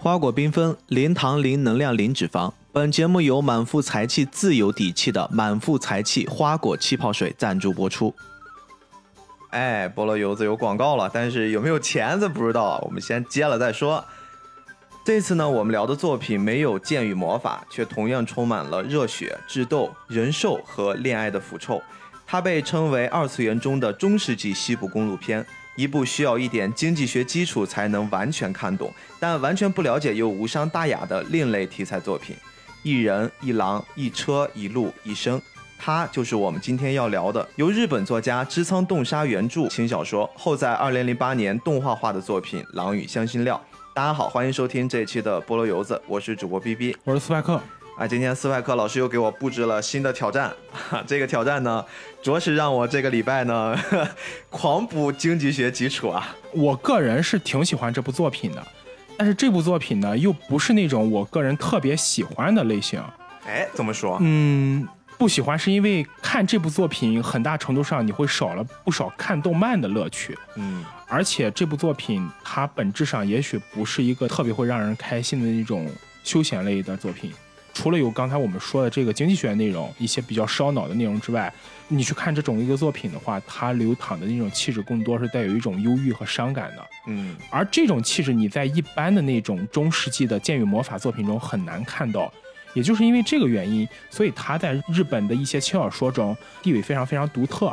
花果缤纷，零糖、零能量、零脂肪。本节目由满腹才气、自有底气的满腹才气花果气泡水赞助播出。哎，菠萝油子有广告了，但是有没有钱子不知道，我们先接了再说。这次呢，我们聊的作品没有剑与魔法，却同样充满了热血、智斗、人兽和恋爱的腐臭。它被称为二次元中的中世纪西部公路片，一部需要一点经济学基础才能完全看懂，但完全不了解又无伤大雅的另类题材作品。一人一狼一车一路一生，它就是我们今天要聊的，由日本作家织仓洞沙原著轻小说，后在二零零八年动画化的作品《狼与香辛料》。大家好，欢迎收听这一期的菠萝油子，我是主播 B B，我是斯派克。啊，今天斯派克老师又给我布置了新的挑战，这个挑战呢，着实让我这个礼拜呢 狂补经济学基础啊。我个人是挺喜欢这部作品的，但是这部作品呢，又不是那种我个人特别喜欢的类型。哎，怎么说？嗯，不喜欢是因为看这部作品，很大程度上你会少了不少看动漫的乐趣。嗯，而且这部作品它本质上也许不是一个特别会让人开心的那种休闲类的作品。除了有刚才我们说的这个经济学内容，一些比较烧脑的内容之外，你去看这种一个作品的话，它流淌的那种气质更多是带有一种忧郁和伤感的。嗯，而这种气质你在一般的那种中世纪的剑与魔法作品中很难看到，也就是因为这个原因，所以它在日本的一些轻小说中地位非常非常独特，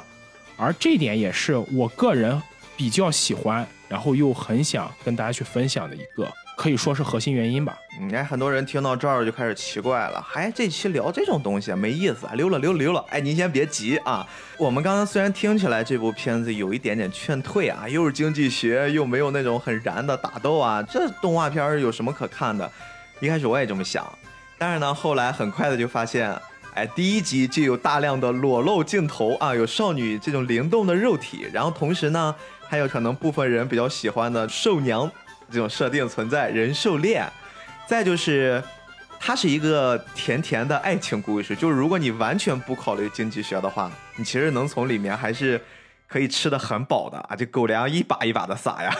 而这点也是我个人比较喜欢，然后又很想跟大家去分享的一个。可以说是核心原因吧。嗯，哎，很多人听到这儿就开始奇怪了，哎，这期聊这种东西没意思，溜了溜了溜了。哎，您先别急啊。我们刚刚虽然听起来这部片子有一点点劝退啊，又是经济学，又没有那种很燃的打斗啊，这动画片有什么可看的？一开始我也这么想，但是呢，后来很快的就发现，哎，第一集就有大量的裸露镜头啊，有少女这种灵动的肉体，然后同时呢，还有可能部分人比较喜欢的兽娘。这种设定存在人兽恋，再就是它是一个甜甜的爱情故事。就是如果你完全不考虑经济学的话，你其实能从里面还是可以吃的很饱的啊！这狗粮一把一把的撒呀。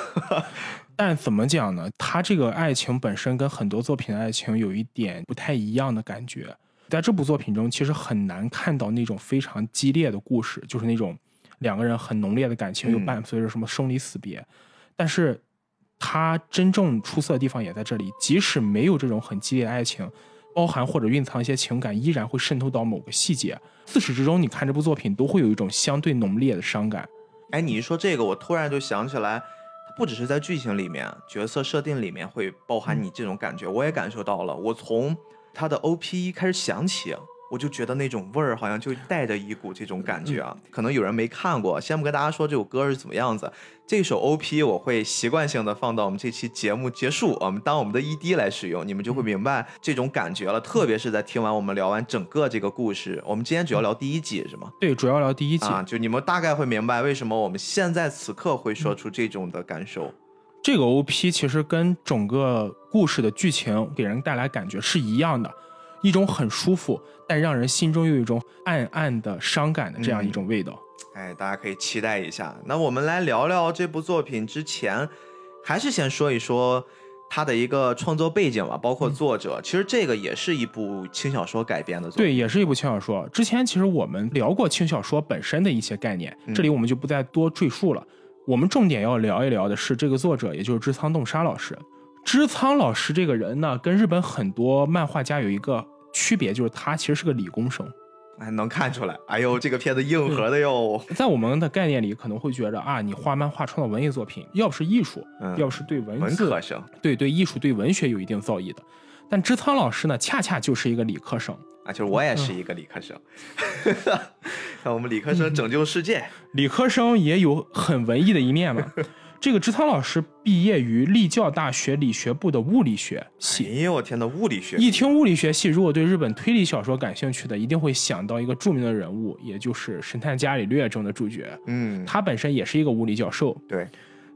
但怎么讲呢？它这个爱情本身跟很多作品的爱情有一点不太一样的感觉。在这部作品中，其实很难看到那种非常激烈的故事，就是那种两个人很浓烈的感情又伴随着什么生离死别。但是。它真正出色的地方也在这里，即使没有这种很激烈的爱情，包含或者蕴藏一些情感，依然会渗透到某个细节。自始至终，你看这部作品都会有一种相对浓烈的伤感。哎，你一说这个，我突然就想起来，它不只是在剧情里面，角色设定里面会包含你这种感觉，我也感受到了。我从他的 OP 开始想起。我就觉得那种味儿好像就带着一股这种感觉啊，可能有人没看过，先不跟大家说这首歌是怎么样子。这首 OP 我会习惯性的放到我们这期节目结束，我们当我们的 ED 来使用，你们就会明白这种感觉了。特别是在听完我们聊完整个这个故事，我们今天主要聊第一集是吗？对，主要聊第一集啊，就你们大概会明白为什么我们现在此刻会说出这种的感受。这个 OP 其实跟整个故事的剧情给人带来感觉是一样的。一种很舒服，但让人心中又有一种暗暗的伤感的这样一种味道。哎，大家可以期待一下。那我们来聊聊这部作品之前，还是先说一说它的一个创作背景吧，包括作者。其实这个也是一部轻小说改编的作品，对，也是一部轻小说。之前其实我们聊过轻小说本身的一些概念，这里我们就不再多赘述了。我们重点要聊一聊的是这个作者，也就是织仓洞沙老师。织仓老师这个人呢，跟日本很多漫画家有一个。区别就是他其实是个理工生，哎，能看出来。哎呦，这个片子硬核的哟。在我们的概念里，可能会觉得啊，你画漫画创造文艺作品，要不是艺术，要不是对文字，文科生，对对艺术对文学有一定造诣的。但织仓老师呢，恰恰就是一个理科生啊，就是我也是一个理科生。看 我们理科生拯救世界，理科生也有很文艺的一面嘛。这个植仓老师毕业于立教大学理学部的物理学系。哎呦我天呐，物理学！一听物理学系，如果对日本推理小说感兴趣的，一定会想到一个著名的人物，也就是《神探伽利略》中的主角。嗯，他本身也是一个物理教授。对。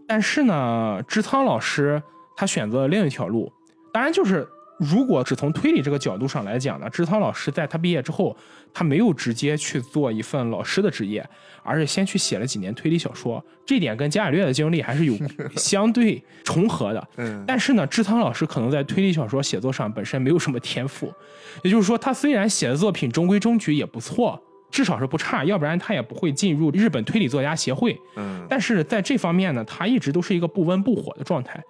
但是呢，植仓老师他选择了另一条路，当然就是如果只从推理这个角度上来讲呢，志仓老师在他毕业之后，他没有直接去做一份老师的职业，而是先去写了几年推理小说，这点跟伽利略的经历还是有 相对重合的。嗯，但是呢，志仓老师可能在推理小说写作上本身没有什么天赋，也就是说，他虽然写的作品中规中矩也不错，至少是不差，要不然他也不会进入日本推理作家协会。嗯，但是在这方面呢，他一直都是一个不温不火的状态。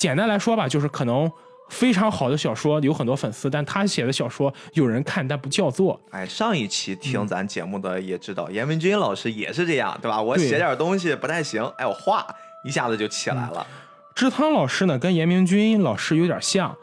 简单来说吧，就是可能。非常好的小说有很多粉丝，但他写的小说有人看，但不叫座。哎，上一期听咱节目的也知道，严文军老师也是这样，对吧？我写点东西不太行，哎，我画一下子就起来了。志汤老师呢，跟严明军老师有点像，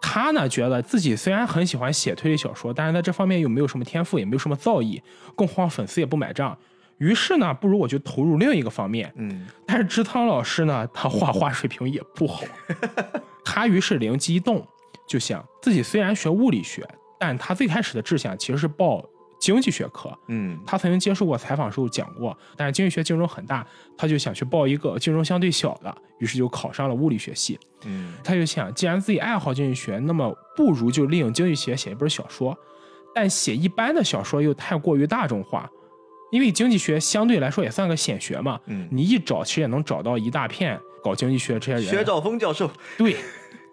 他呢觉得自己虽然很喜欢写推理小说，但是在这方面又没有什么天赋，也没有什么造诣，更何况粉丝也不买账。于是呢，不如我就投入另一个方面。嗯，但是志汤老师呢，他画画水平也不好。他于是灵机一动，就想自己虽然学物理学，但他最开始的志向其实是报经济学科。嗯，他曾经接受过采访时候讲过，但是经济学竞争很大，他就想去报一个竞争相对小的，于是就考上了物理学系。嗯，他就想，既然自己爱好经济学，那么不如就利用经济学写一本小说。但写一般的小说又太过于大众化。因为经济学相对来说也算个显学嘛，嗯，你一找其实也能找到一大片搞经济学这些人。薛兆丰教授，对，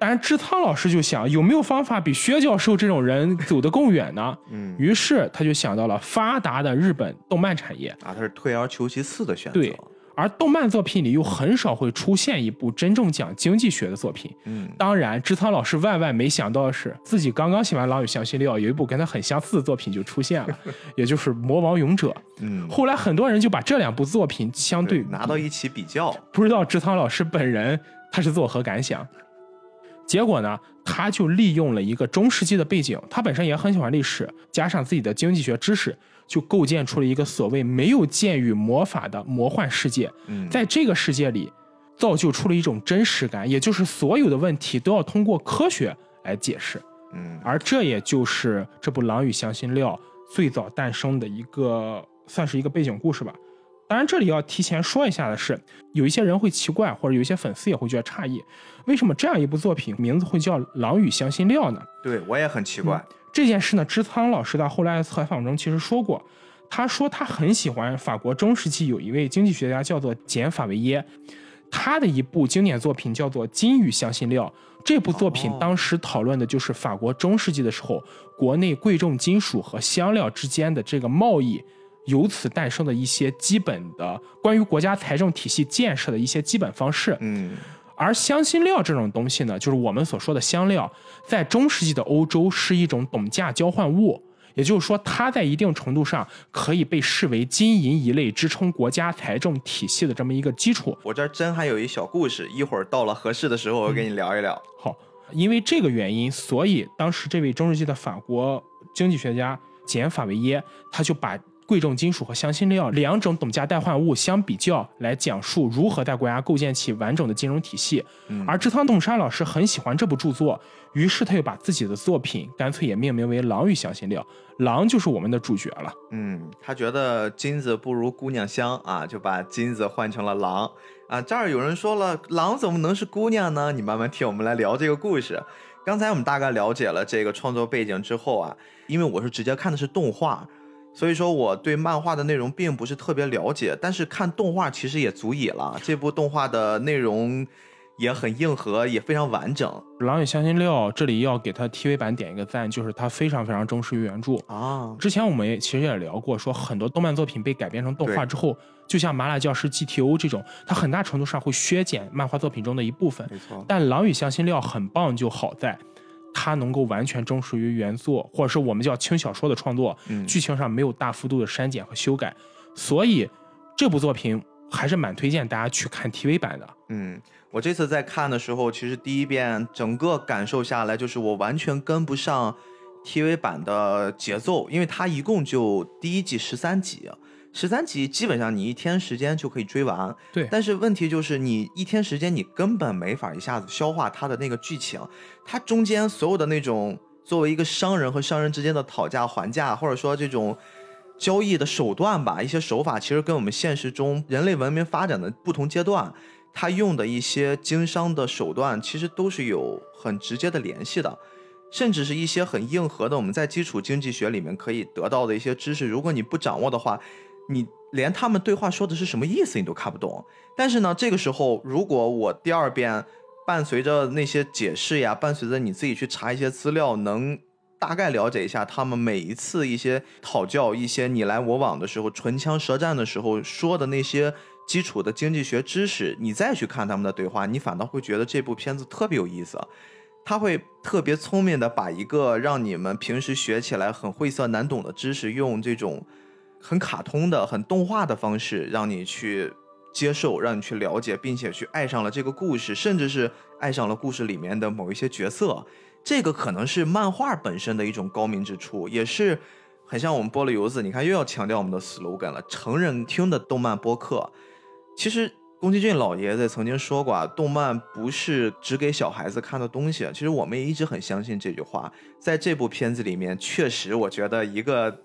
当然志仓老师就想有没有方法比薛教授这种人走得更远呢？嗯，于是他就想到了发达的日本动漫产业啊，他是退而求其次的选择。对。而动漫作品里又很少会出现一部真正讲经济学的作品。嗯，当然，志仓老师万万没想到的是，自己刚刚写完《狼与香辛料》，有一部跟他很相似的作品就出现了，也就是《魔王勇者》。嗯，后来很多人就把这两部作品相对拿到一起比较，不知道志仓老师本人他是作何感想？结果呢，他就利用了一个中世纪的背景，他本身也很喜欢历史，加上自己的经济学知识。就构建出了一个所谓没有剑与魔法的魔幻世界，嗯在这个世界里，造就出了一种真实感，也就是所有的问题都要通过科学来解释。嗯，而这也就是这部《狼与香辛料》最早诞生的一个，算是一个背景故事吧。当然，这里要提前说一下的是，有一些人会奇怪，或者有一些粉丝也会觉得诧异，为什么这样一部作品名字会叫《狼与香辛料》呢？对我也很奇怪。这件事呢，知仓老师在后来的采访中其实说过，他说他很喜欢法国中世纪有一位经济学家叫做简·法维耶，他的一部经典作品叫做《金与香辛料》。这部作品当时讨论的就是法国中世纪的时候，国内贵重金属和香料之间的这个贸易，由此诞生的一些基本的关于国家财政体系建设的一些基本方式。嗯。而香辛料这种东西呢，就是我们所说的香料，在中世纪的欧洲是一种等价交换物，也就是说，它在一定程度上可以被视为金银一类支撑国家财政体系的这么一个基础。我这儿真还有一小故事，一会儿到了合适的时候，我跟你聊一聊。好，因为这个原因，所以当时这位中世纪的法国经济学家简·法维耶，他就把。贵重金属和香辛料两种等价代换物相比较，来讲述如何在国家构建起完整的金融体系。而志仓洞山老师很喜欢这部著作，于是他又把自己的作品干脆也命名为《狼与香辛料》，狼就是我们的主角了。嗯，他觉得金子不如姑娘香啊，就把金子换成了狼啊。这儿有人说了，狼怎么能是姑娘呢？你慢慢听，我们来聊这个故事。刚才我们大概了解了这个创作背景之后啊，因为我是直接看的是动画。所以说，我对漫画的内容并不是特别了解，但是看动画其实也足以了。这部动画的内容也很硬核，也非常完整。《狼与香辛料》这里要给它 TV 版点一个赞，就是它非常非常忠实于原著啊。之前我们也其实也聊过，说很多动漫作品被改编成动画之后，就像《麻辣教师 GTO》这种，它很大程度上会削减漫画作品中的一部分。没错。但《狼与香辛料》很棒，就好在。它能够完全忠实于原作，或者是我们叫轻小说的创作，剧情上没有大幅度的删减和修改，所以这部作品还是蛮推荐大家去看 TV 版的。嗯，我这次在看的时候，其实第一遍整个感受下来，就是我完全跟不上 TV 版的节奏，因为它一共就第一季十三集。十三集基本上你一天时间就可以追完，对。但是问题就是你一天时间你根本没法一下子消化它的那个剧情，它中间所有的那种作为一个商人和商人之间的讨价还价，或者说这种交易的手段吧，一些手法其实跟我们现实中人类文明发展的不同阶段，它用的一些经商的手段其实都是有很直接的联系的。甚至是一些很硬核的我们在基础经济学里面可以得到的一些知识，如果你不掌握的话，你连他们对话说的是什么意思你都看不懂。但是呢，这个时候如果我第二遍伴随着那些解释呀，伴随着你自己去查一些资料，能大概了解一下他们每一次一些讨教、一些你来我往的时候、唇枪舌战的时候说的那些。基础的经济学知识，你再去看他们的对话，你反倒会觉得这部片子特别有意思。他会特别聪明的把一个让你们平时学起来很晦涩难懂的知识，用这种很卡通的、很动画的方式，让你去接受，让你去了解，并且去爱上了这个故事，甚至是爱上了故事里面的某一些角色。这个可能是漫画本身的一种高明之处，也是很像我们菠萝油子。你看，又要强调我们的 slogan 了：成人听的动漫播客。其实宫崎骏老爷子曾经说过啊，动漫不是只给小孩子看的东西。其实我们也一直很相信这句话。在这部片子里面，确实我觉得一个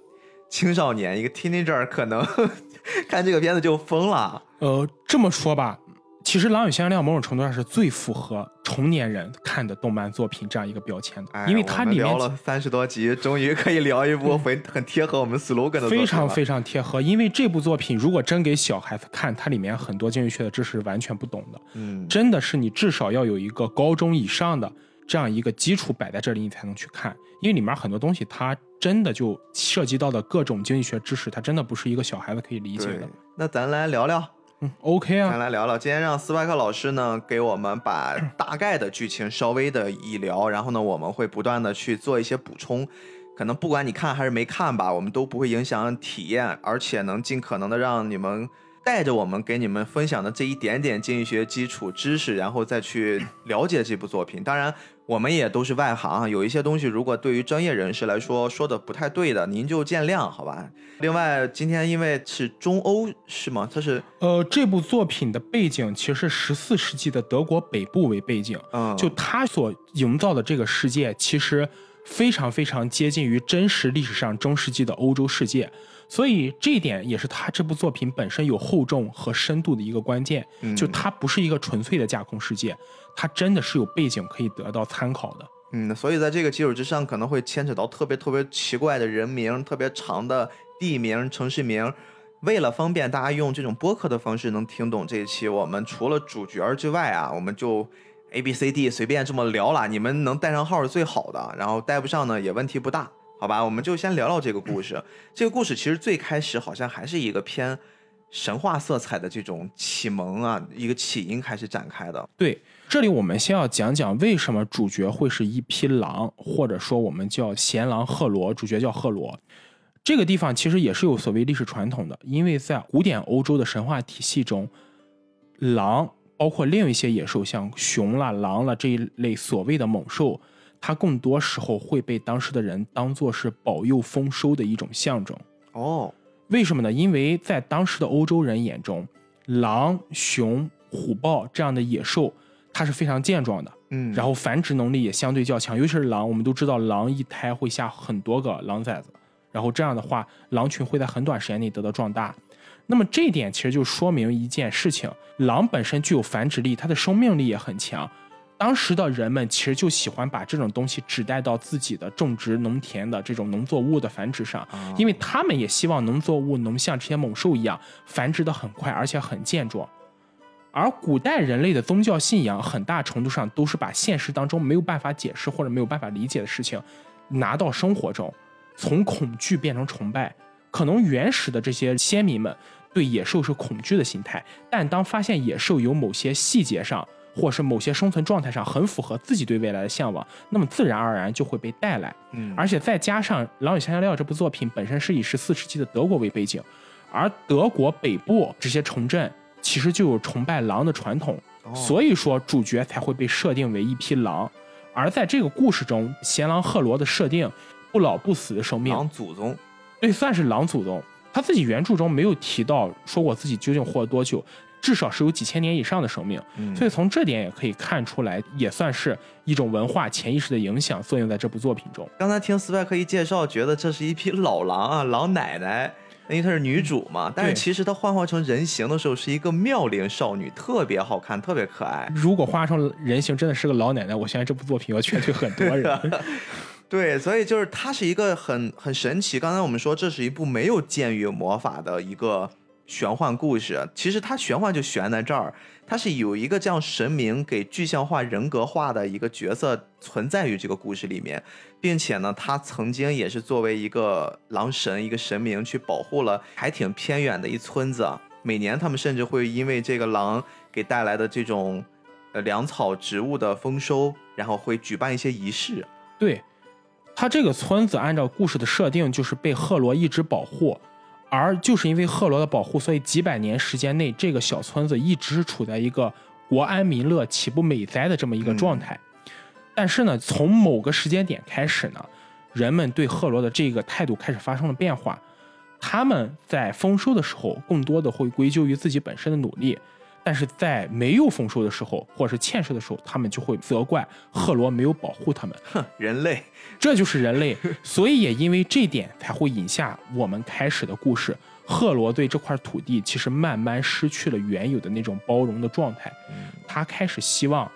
青少年，一个 teenager 可能 看这个片子就疯了。呃，这么说吧。其实《狼与香料》某种程度上是最符合成年人看的动漫作品这样一个标签的，因为它里面聊了三十多集，终于可以聊一部很 很贴合我们 slogan 的非常非常贴合。因为这部作品如果真给小孩子看，它里面很多经济学的知识完全不懂的，嗯，真的是你至少要有一个高中以上的这样一个基础摆在这里，你才能去看。因为里面很多东西，它真的就涉及到的各种经济学知识，它真的不是一个小孩子可以理解的。那咱来聊聊。嗯，OK 啊，咱来聊聊。今天让斯派克老师呢给我们把大概的剧情稍微的一聊，然后呢我们会不断的去做一些补充。可能不管你看还是没看吧，我们都不会影响体验，而且能尽可能的让你们带着我们给你们分享的这一点点经济学基础知识，然后再去了解这部作品。当然。我们也都是外行，有一些东西如果对于专业人士来说说的不太对的，您就见谅，好吧？另外，今天因为是中欧，是吗？它是呃，这部作品的背景其实是十四世纪的德国北部为背景，嗯，就它所营造的这个世界，其实非常非常接近于真实历史上中世纪的欧洲世界。所以这一点也是他这部作品本身有厚重和深度的一个关键，就它不是一个纯粹的架空世界，它真的是有背景可以得到参考的。嗯，所以在这个基础之上，可能会牵扯到特别特别奇怪的人名、特别长的地名、城市名。为了方便大家用这种播客的方式能听懂这一期，我们除了主角之外啊，我们就 A B C D 随便这么聊了。你们能带上号是最好的，然后带不上呢也问题不大。好吧，我们就先聊聊这个故事。这个故事其实最开始好像还是一个偏神话色彩的这种启蒙啊，一个起因开始展开的。对，这里我们先要讲讲为什么主角会是一匹狼，或者说我们叫贤狼赫罗，主角叫赫罗。这个地方其实也是有所谓历史传统的，因为在古典欧洲的神话体系中，狼包括另一些野兽，像熊啦、狼啦这一类所谓的猛兽。它更多时候会被当时的人当做是保佑丰收的一种象征哦。为什么呢？因为在当时的欧洲人眼中，狼、熊、虎豹这样的野兽，它是非常健壮的，嗯，然后繁殖能力也相对较强。尤其是狼，我们都知道狼一胎会下很多个狼崽子，然后这样的话，狼群会在很短时间内得到壮大。那么这一点其实就说明一件事情：狼本身具有繁殖力，它的生命力也很强。当时的人们其实就喜欢把这种东西指代到自己的种植农田的这种农作物的繁殖上，因为他们也希望农作物能像这些猛兽一样繁殖的很快，而且很健壮。而古代人类的宗教信仰很大程度上都是把现实当中没有办法解释或者没有办法理解的事情拿到生活中，从恐惧变成崇拜。可能原始的这些先民们对野兽是恐惧的心态，但当发现野兽有某些细节上。或是某些生存状态上很符合自己对未来的向往，那么自然而然就会被带来。嗯，而且再加上《狼与香香料》这部作品本身是以十四世纪的德国为背景，而德国北部这些城镇其实就有崇拜狼的传统，所以说主角才会被设定为一匹狼。而在这个故事中，贤狼赫罗的设定，不老不死的生命，狼祖宗，对，算是狼祖宗。他自己原著中没有提到说我自己究竟活了多久。至少是有几千年以上的生命，所以从这点也可以看出来，也算是一种文化潜意识的影响作用在这部作品中。刚才听斯派克一介绍，觉得这是一匹老狼啊，老奶奶。因为她是女主嘛。但是其实她幻化成人形的时候是一个妙龄少女，特别好看，特别可爱。如果化成人形真的是个老奶奶，我相信这部作品要劝退很多人。对，所以就是它是一个很很神奇。刚才我们说这是一部没有剑与魔法的一个玄幻故事，其实它玄幻就悬在这儿，它是有一个这样神明给具象化、人格化的一个角色存在于这个故事里面，并且呢，他曾经也是作为一个狼神、一个神明去保护了还挺偏远的一村子。每年他们甚至会因为这个狼给带来的这种呃粮草植物的丰收，然后会举办一些仪式。对，他这个村子按照故事的设定，就是被赫罗一直保护，而就是因为赫罗的保护，所以几百年时间内，这个小村子一直是处在一个国安民乐、岂不美哉的这么一个状态。但是呢，从某个时间点开始呢，人们对赫罗的这个态度开始发生了变化。他们在丰收的时候，更多的会归咎于自己本身的努力，但是在没有丰收的时候，或者是欠收的时候，他们就会责怪赫罗没有保护他们。哼，人类。这就是人类，所以也因为这点才会引下我们开始的故事。赫罗对这块土地其实慢慢失去了原有的那种包容的状态，他开始希望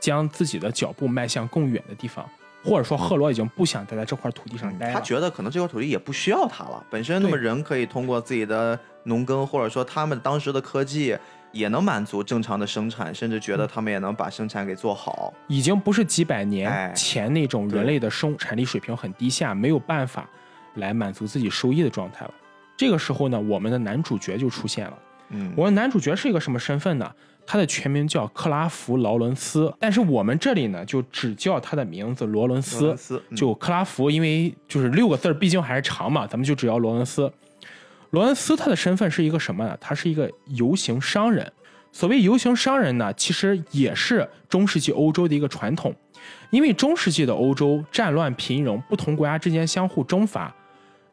将自己的脚步迈向更远的地方，或者说赫罗已经不想待在这块土地上待了。他觉得可能这块土地也不需要他了，本身那么人可以通过自己的农耕，或者说他们当时的科技也能满足正常的生产，甚至觉得他们也能把生产给做好。已经不是几百哎年前那种人类的生产力水平很低下，没有办法来满足自己收益的状态了。这个时候呢，我们的男主角就出现了。嗯，我们男主角是一个什么身份呢？他的全名叫克拉夫·劳伦斯，但是我们这里呢就只叫他的名字罗伦罗斯伦。斯嗯就克拉夫，因为就是六个字儿，毕竟还是长嘛，咱们就只要罗伦斯。罗恩斯他的身份是一个什么呢？他是一个游行商人。所谓游行商人呢，其实也是中世纪欧洲的一个传统，因为中世纪的欧洲战乱频仍，不同国家之间相互征伐，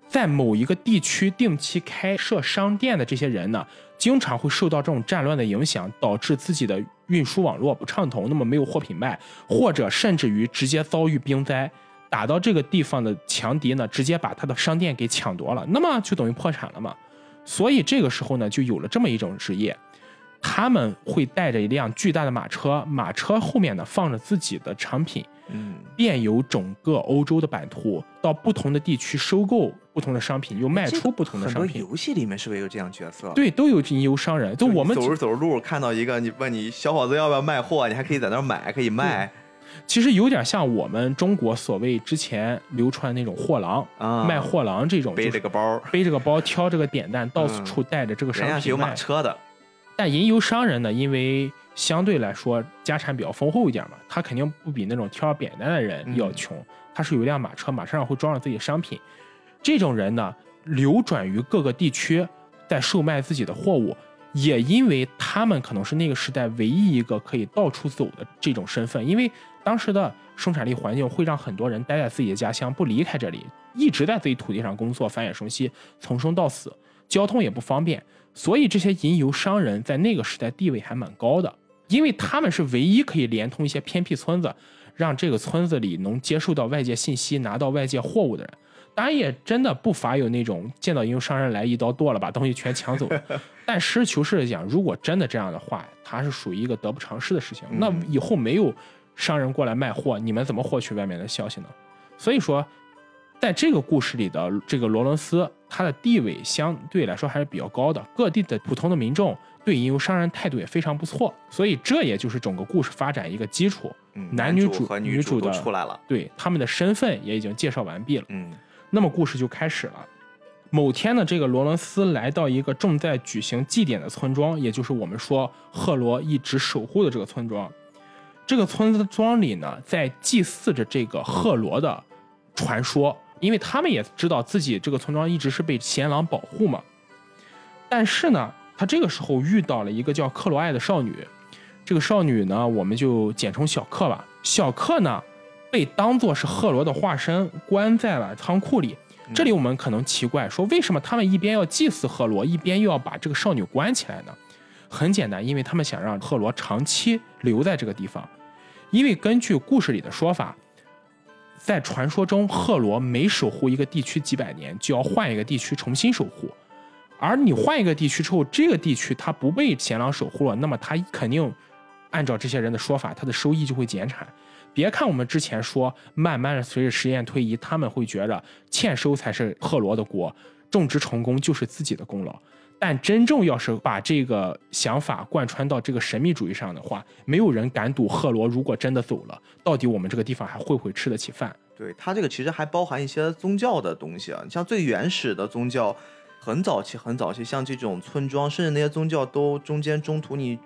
在某一个地区定期开设商店的这些人呢，经常会受到这种战乱的影响，导致自己的运输网络不畅通，那么没有货品卖，或者甚至于直接遭遇兵灾，打到这个地方的强敌呢，直接把他的商店给抢夺了，那么就等于破产了嘛。所以这个时候呢，就有了这么一种职业，他们会带着一辆巨大的马车，马车后面呢放着自己的产品，嗯，遍游整个欧洲的版图，到不同的地区收购不同的商品，又卖出不同的很多商品。游戏里面是不是也有这样角色？，对，都有吟游商人。就我们走着走着路看到一个，你问你小伙子要不要卖货，你还可以在那儿买，可以卖其实有点像我们中国所谓之前流传那种货郎、啊，卖货郎这种，背着个包，背着个包，挑着个扁担，到嗯处带着这个商品卖是有。马车的，但吟游商人呢，因为相对来说家产比较丰厚一点嘛，他肯定不比那种挑着扁担的人嗯要穷。他是有一辆马车，马车上会装着自己的商品。这种人呢，流转于各个地区，在售卖自己的货物。也因为他们可能是那个时代唯一一个可以到处走的这种身份，因为当时的生产力环境会让很多人待在自己的家乡，不离开这里，一直在自己土地上工作，繁衍生息，从生到死，交通也不方便，所以这些吟游商人在那个时代地位还蛮高的，因为他们是唯一可以连通一些偏僻村子，让这个村子里能接受到外界信息、拿到外界货物的人。当然，也真的不乏有那种见到吟游商人来一刀剁了，把东西全抢走。但实事求是的讲，如果真的这样的话，它是属于一个得不偿失的事情。那以后没有商人过来卖货，你们怎么获取外面的消息呢？所以说，在这个故事里的这个罗伦斯，他的地位相对来说还是比较高的，各地的普通的民众对吟游商人态度也非常不错，所以这也就是整个故事发展一个基础。嗯男女主主和女主都出来了，对他们的身份也已经介绍完毕了。嗯那么故事就开始了。某天呢，这个罗伦斯来到一个正在举行祭典的村庄，也就是我们说赫罗一直守护的这个村庄。这个村庄里呢，在祭祀着这个赫罗的传说，因为他们也知道自己这个村庄一直是被贤狼保护嘛。但是呢，他这个时候遇到了一个叫克罗艾的少女，这个少女呢，我们就简称小克吧。小克呢，被当作是赫罗的化身，关在了仓库里。这里我们可能奇怪，说为什么他们一边要祭祀赫罗，一边又要把这个少女关起来呢？很简单，因为他们想让赫罗长期留在这个地方。因为根据故事里的说法，在传说中，赫罗每守护一个地区几百年，就要换一个地区重新守护。而你换一个地区之后，这个地区它不被贤狼守护了，那么它肯定按照这些人的说法，它的收益就会减产。别看我们之前说，慢慢的随着时间推移，他们会觉得欠收才是赫罗的锅，种植成功就是自己的功劳。但真正要是把这个想法贯穿到这个神秘主义上的话，没有人敢赌赫罗如果真的走了，到底我们这个地方还会不会吃得起饭？对它这个其实还包含一些宗教的东西啊，像最原始的宗教，很早期很早期，像这种村庄，甚至那些宗教都中间中途你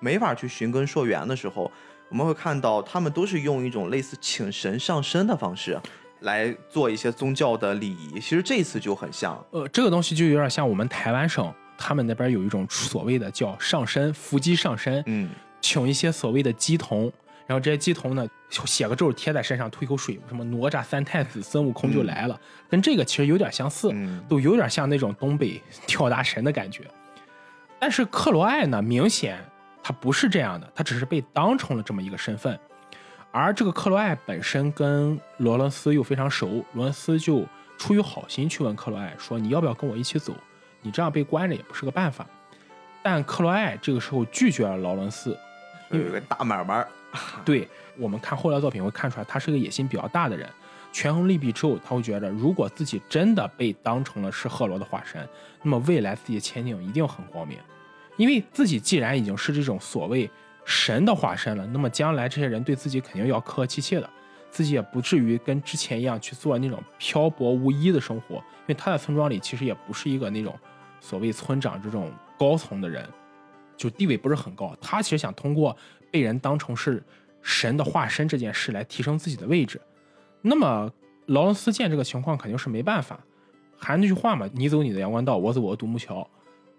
没法去寻根溯源的时候，我们会看到他们都是用一种类似请神上身的方式。来做一些宗教的礼仪，其实这次就很像。呃，这个东西就有点像我们台湾省，他们那边有一种所谓的叫上身伏击上身，嗯，请一些所谓的鸡童，然后这些鸡童呢写个咒贴在身上，吐一口水，什么哪吒三太子孙悟空就来了，跟这个其实有点相似，都有点像那种东北跳大神的感觉。但是克罗艾呢，明显他不是这样的，他只是被当成了这么一个身份。而这个克罗艾本身跟罗伦斯又非常熟，罗伦斯就出于好心去问克罗艾说：“你要不要跟我一起走？你这样被关着也不是个办法。”但克罗埃这个时候拒绝了劳伦斯，有一个大买卖。对我们看后来作品会看出来，他是个野心比较大的人。权衡利弊之后，他会觉得如果自己真的被当成了是赫罗的化身，那么未来自己的前景一定很光明，因为自己既然已经是这种所谓。神的化身了，那么将来这些人对自己肯定要客客气气的，自己也不至于跟之前一样去做那种漂泊无依的生活。因为他在村庄里其实也不是一个那种所谓村长这种高层的人，就地位不是很高。他其实想通过被人当成是神的化身这件事来提升自己的位置。那么劳伦斯见这个情况肯定是没办法，还是那句话嘛，你走你的阳关道，我走我的独木桥。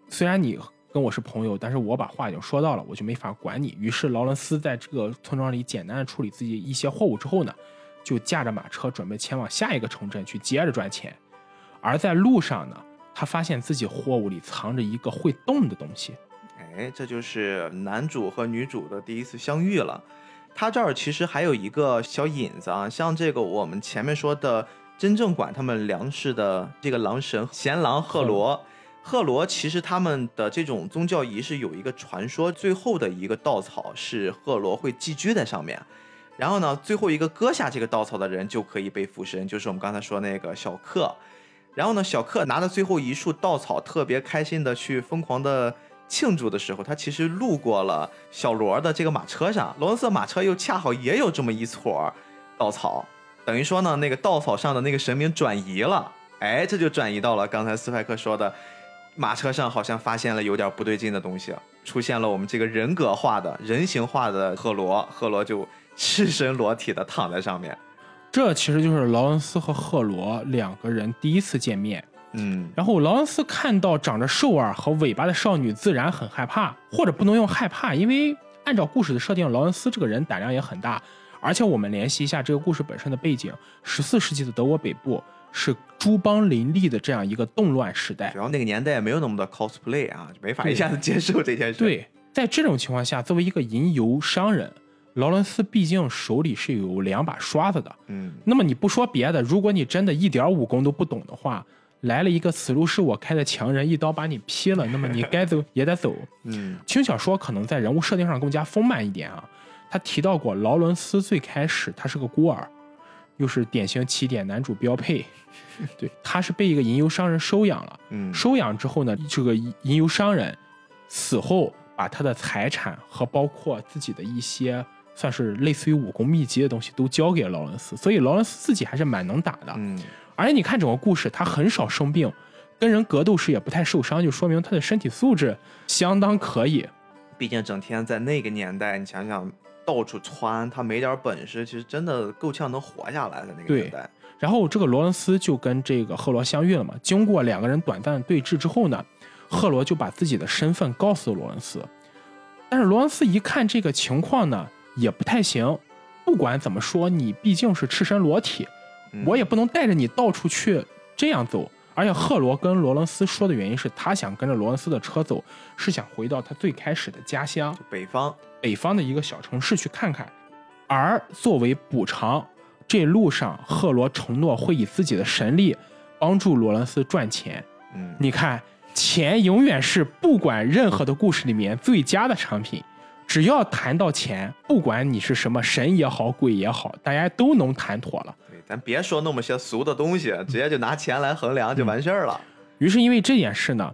虽然你。跟我是朋友，但是我把话已经说到了，我就没法管你。于是劳伦斯在这个村庄里简单的处理自己一些货物之后呢，就驾着马车准备前往下一个城镇去接着赚钱。而在路上呢，他发现自己货物里藏着一个会动的东西。哎，这就是男主和女主的第一次相遇了。他这儿其实还有一个小引子啊，像这个我们前面说的，真正管他们粮食的这个狼神贤狼赫罗。赫罗其实他们的这种宗教仪式有一个传说，最后的一个稻草是赫罗会寄居在上面，然后呢，最后一个割下这个稻草的人就可以被附身，就是我们刚才说那个小克。然后呢，小克拿着最后一束稻草，特别开心的去疯狂的庆祝的时候，他其实路过了小罗的这个马车上，罗伦斯马车又恰好也有这么一撮稻草，等于说呢，那个稻草上的那个神明转移了，哎，这就转移到了刚才斯派克说的。马车上好像发现了有点不对劲的东西，出现了我们这个人格化的人形化的赫罗，赫罗就赤身裸体的躺在上面。这其实就是劳伦斯和赫罗两个人第一次见面。嗯，然后劳伦斯看到长着兽耳和尾巴的少女，自然很害怕，或者不能用害怕，因为按照故事的设定，劳伦斯这个人胆量也很大，而且我们联系一下这个故事本身的背景，十四世纪的德国北部。是诸邦林立的这样一个动乱时代，然后那个年代没有那么多 cosplay 啊，就没法一下子接受这件事。对，在这种情况下，作为一个吟游商人，劳伦斯毕竟手里是有两把刷子的。嗯，那么你不说别的，如果你真的一点武功都不懂的话，来了一个此路是我开的强人，一刀把你劈了，那么你该走也得走。嗯，轻小说可能在人物设定上更加丰满一点啊。他提到过，劳伦斯最开始他是个孤儿。又是典型起点男主标配，对，他是被一个吟游商人收养了。嗯，收养之后呢，这个吟游商人死后，把他的财产和包括自己的一些算是类似于武功秘籍的东西都交给了劳伦斯，所以劳伦斯自己还是蛮能打的。嗯，而且你看整个故事，他很少生病，跟人格斗时也不太受伤，就说明他的身体素质相当可以。毕竟整天在那个年代，你想想。到处窜，他没点本事，其实真的够呛能活下来的那个年代。然后这个罗伦斯就跟这个赫罗相遇了嘛。经过两个人短暂的对峙之后呢，赫罗就把自己的身份告诉了罗伦斯。但是罗伦斯一看这个情况呢，也不太行。不管怎么说，你毕竟是赤身裸体，我也不能带着你到处去这样走。而且赫罗跟罗伦斯说的原因是他想跟着罗伦斯的车走，是想回到他最开始的家乡北方。北方的一个小城市去看看，而作为补偿，这路上赫罗承诺会以自己的神力帮助罗伦斯赚钱。嗯，你看钱永远是不管任何的故事里面最佳的产品。只要谈到钱，不管你是什么神也好，鬼也好，大家都能谈妥了。对，咱别说那么些俗的东西，直接就拿钱来衡量就完事儿了。于是因为这件事呢，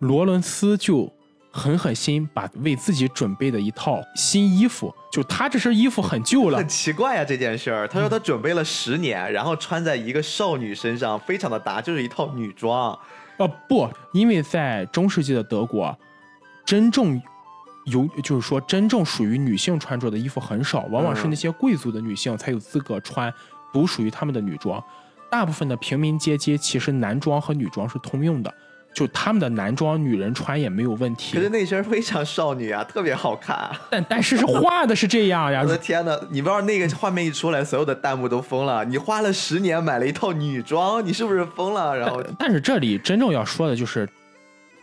罗伦斯就狠狠心把为自己准备的一套新衣服，就他这身衣服很旧了 很，奇怪呀、这件事儿。他说他准备了十年，然后穿在一个少女身上，非常的搭，就是一套女装。呃不，因为在中世纪的德国，真正有就是说真正属于女性穿着的衣服很少，往往是那些贵族的女性才有资格穿独属于她们的女装。大部分的平民阶级其实男装和女装是通用的，就他们的男装女人穿也没有问题可。是那身非常少女啊，特别好看、啊。但但是是画的是这样呀 我，的天呐，你不知道那个画面一出来，所有的弹幕都疯了。你花了十年买了一套女装，你是不是疯了？然后但是这里真正要说的就是，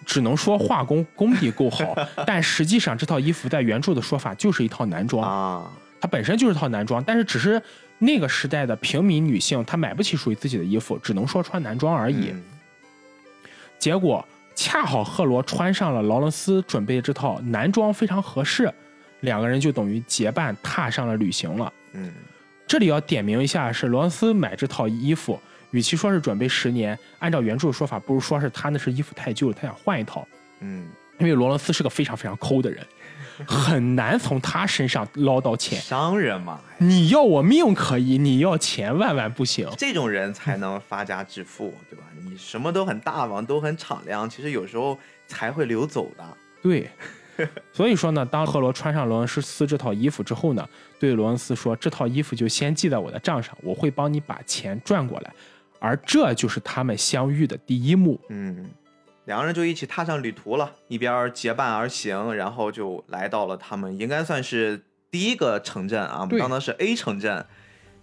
只能说画工功底够好，但实际上这套衣服在原著的说法就是一套男装，啊，它本身就是套男装，但是只是那个时代的平民女性她买不起属于自己的衣服，只能说穿男装而已。嗯结果恰好赫罗穿上了劳伦斯准备的这套男装，非常合适，两个人就等于结伴踏上了旅行了。嗯，这里要点名一下，是罗伦斯买这套衣服，与其说是准备十年，按照原著的说法，不如说是他那身衣服太旧了，他想换一套。嗯，因为罗伦斯是个非常非常抠的人，很难从他身上捞到钱。商人嘛，你要我命可以，你要钱万万不行。这种人才能发家致富，对吧？你什么都很大方，都很敞亮，其实有时候才会流走的。对，所以说呢，当赫罗穿上罗伦斯这套衣服之后呢，对罗伦斯说：“这套衣服就先记在我的账上，我会帮你把钱赚过来。”而这就是他们相遇的第一幕。嗯，两个人就一起踏上旅途了，一边结伴而行，然后就来到了他们应该算是第一个城镇啊，我们对当的是 A 城镇。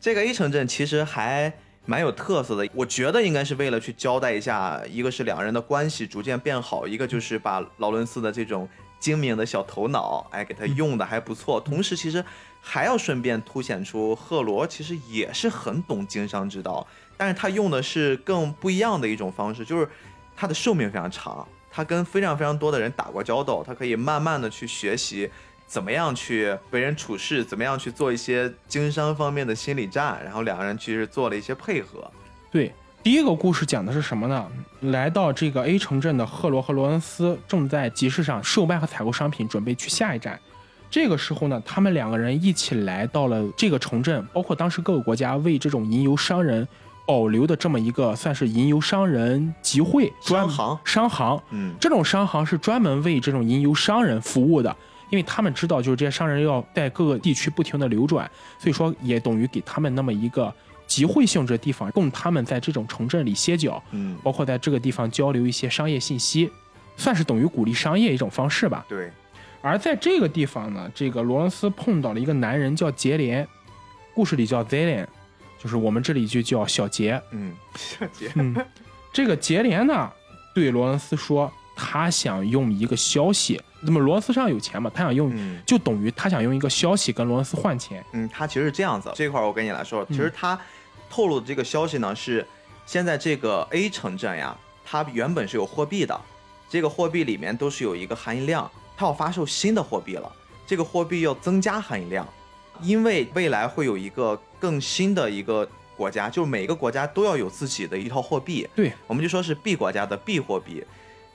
这个 A 城镇其实还蛮有特色的，我觉得应该是为了去交代一下，一个是两人的关系逐渐变好，一个就是把劳伦斯的这种精明的小头脑，哎，给他用的还不错。同时，其实还要顺便凸显出赫罗其实也是很懂经商之道，但是他用的是更不一样的一种方式，就是他的寿命非常长，他跟非常非常多的人打过交道，他可以慢慢的去学习。怎么样去为人处事？怎么样去做一些经商方面的心理战？然后两个人其实做了一些配合。对，第一个故事讲的是什么呢？来到这个 A 城镇的赫罗和罗恩斯正在集市上售卖和采购商品，准备去下一站。这个时候呢，他们两个人一起来到了这个城镇，包括当时各个国家为这种吟游商人保留的这么一个算是吟游商人集会专商行商行。嗯，这种商行是专门为这种吟游商人服务的，因为他们知道就是这些商人要在各个地区不停的流转，所以说也等于给他们那么一个集会性质的地方，供他们在这种城镇里歇脚，嗯，包括在这个地方交流一些商业信息，算是等于鼓励商业一种方式吧。对，而在这个地方呢，这个罗伦斯碰到了一个男人叫杰连，故事里叫 Zelen，就是我们这里就叫小杰。嗯，小杰，嗯，这个杰连呢对罗伦斯说，他想用一个消息，那么罗伦斯身上有钱嘛，他想用，嗯就等于他想用一个消息跟罗伦斯换钱。嗯，他其实是这样子，这块儿我跟你来说，其实他透露的这个消息呢是，现在这个 A 城镇呀，它原本是有货币的，这个货币里面都是有一个含银量，它要发售新的货币了，这个货币要增加含银量，因为未来会有一个更新的一个国家，就是每个国家都要有自己的一套货币，对，我们就说是 B 国家的 B 货币，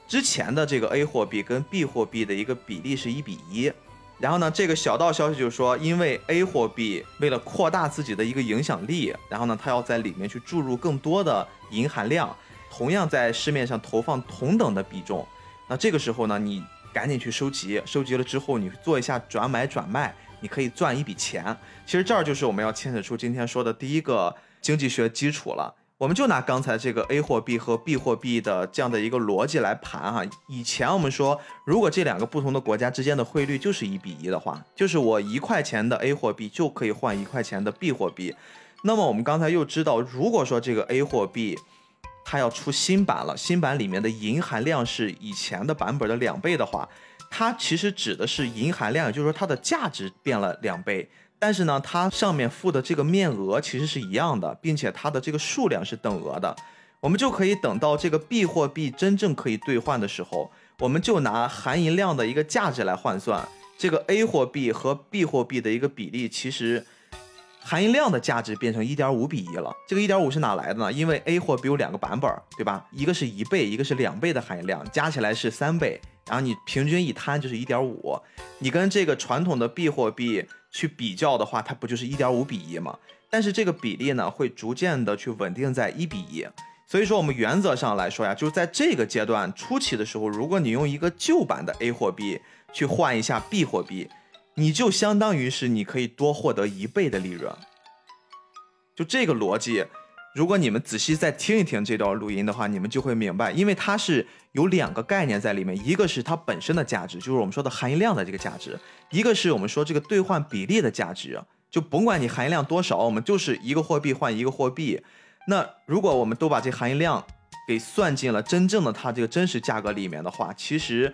之前的这个 A 货币跟 B 货币的一个比例是一比一。然后呢，这个小道消息就是说，因为 A 货币为了扩大自己的一个影响力，然后呢，它要在里面去注入更多的银含量，同样在市面上投放同等的比重。那这个时候呢，你赶紧去收集，收集了之后，你做一下转买转卖，你可以赚一笔钱。其实这儿就是我们要牵扯出今天说的第一个经济学基础了。我们就拿刚才这个 A 货币和 B 货币的这样的一个逻辑来盘哈。以前我们说，如果这两个不同的国家之间的汇率就是一比一的话，就是我一块钱的 A 货币就可以换一块钱的 B 货币。那么我们刚才又知道，如果说这个 A 货币它要出新版了，新版里面的银含量是以前的版本的两倍的话，它其实指的是银含量，也就是说它的价值变了两倍。但是呢，它上面附的这个面额其实是一样的，并且它的这个数量是等额的。我们就可以等到这个 B 货币真正可以兑换的时候，我们就拿含银量的一个价值来换算，这个 A 货币和 B 货币的一个比例，其实含银量的价值变成一点五比一了。这个一点五是哪来的呢？因为 A 货币有两个版本，对吧？一个是一倍，一个是两倍的含银量，加起来是三倍。然后你平均一摊就是一点五，你跟这个传统的 B 货币去比较的话，它不就是一点五比一吗？但是这个比例呢，会逐渐的去稳定在一比一。所以说，我们原则上来说呀，就是在这个阶段初期的时候，如果你用一个旧版的 A 货币去换一下 B 货币，你就相当于是你可以多获得一倍的利润。就这个逻辑，如果你们仔细再听一听这段录音的话，你们就会明白，因为它是有两个概念在里面，一个是它本身的价值，就是我们说的含银量的这个价值；一个是我们说这个兑换比例的价值。就甭管你含银量多少，我们就是一个货币换一个货币。那如果我们都把这含银量给算进了真正的它这个真实价格里面的话，其实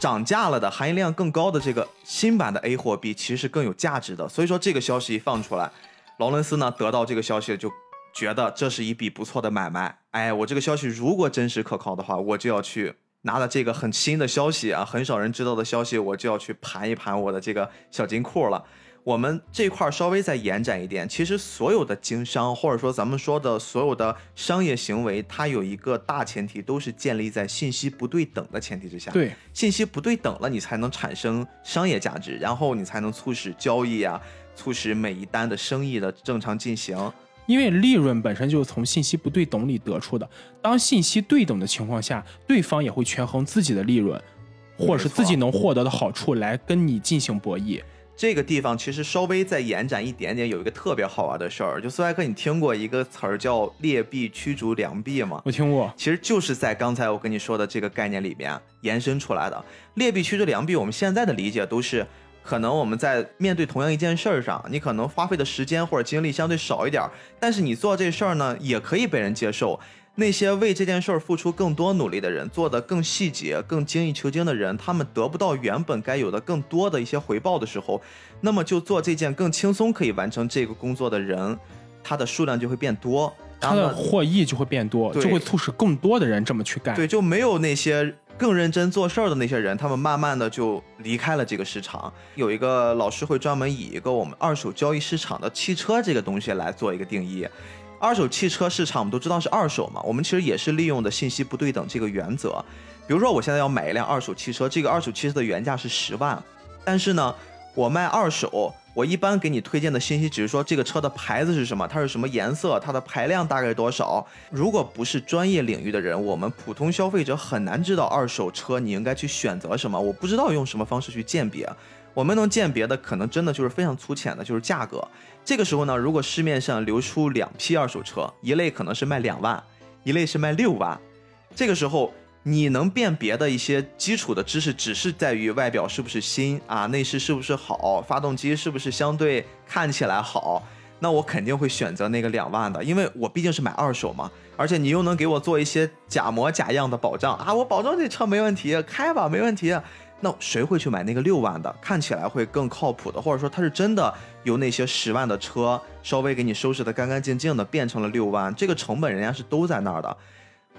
涨价了的含银量更高的这个新版的 A 货币其实是更有价值的。所以说这个消息一放出来，劳伦斯呢得到这个消息就觉得这是一笔不错的买卖。哎，我这个消息如果真实可靠的话，我就要去拿了这个很新的消息啊，很少人知道的消息，我就要去盘一盘我的这个小金库了。我们这块稍微再延展一点，其实所有的经商，或者说咱们说的所有的商业行为，它有一个大前提，都是建立在信息不对等的前提之下。对，信息不对等了，你才能产生商业价值，然后你才能促使交易啊，促使每一单的生意的正常进行。因为利润本身就是从信息不对等里得出的。当信息对等的情况下，对方也会权衡自己的利润，或者是自己能获得的好处来跟你进行博弈。这个地方其实稍微再延展一点点，有一个特别好玩的事儿，就苏莱克，你听过一个词儿叫劣币驱逐良币吗？我听过，其实就是在刚才我跟你说的这个概念里面延伸出来的。劣币驱逐良币，我们现在的理解都是，可能我们在面对同样一件事儿上，你可能花费的时间或者精力相对少一点，但是你做这事儿呢，也可以被人接受。那些为这件事儿付出更多努力的人，做的更细节、更精益求精的人，他们得不到原本该有的更多的一些回报的时候，那么就做这件更轻松可以完成这个工作的人，他的数量就会变多，他的获益就会变多，就会促使更多的人这么去干。对，就没有那些更认真做事儿的那些人，他们慢慢的就离开了这个市场。有一个老师会专门以一个我们二手交易市场的汽车这个东西来做一个定义。二手汽车市场，我们都知道是二手嘛，我们其实也是利用的信息不对等这个原则。比如说，我现在要买一辆二手汽车，这个二手汽车的原价是十万，但是呢，我卖二手，我一般给你推荐的信息只是说这个车的牌子是什么，它是什么颜色，它的排量大概多少。如果不是专业领域的人，我们普通消费者很难知道二手车你应该去选择什么。我不知道用什么方式去鉴别。我们能鉴别的可能真的就是非常粗浅的，就是价格。这个时候呢，如果市面上流出两批二手车，一类可能是卖两万，一类是卖六万，这个时候你能辨别的一些基础的知识，只是在于外表是不是新啊，内饰是不是好，发动机是不是相对看起来好，那我肯定会选择那个两万的，因为我毕竟是买二手嘛，而且你又能给我做一些假模假样的保障啊，我保证这车没问题，开吧没问题。那谁会去买那个六万的？看起来会更靠谱的，或者说它是真的由那些十万的车稍微给你收拾的干干净净的变成了六万，这个成本人家是都在那儿的。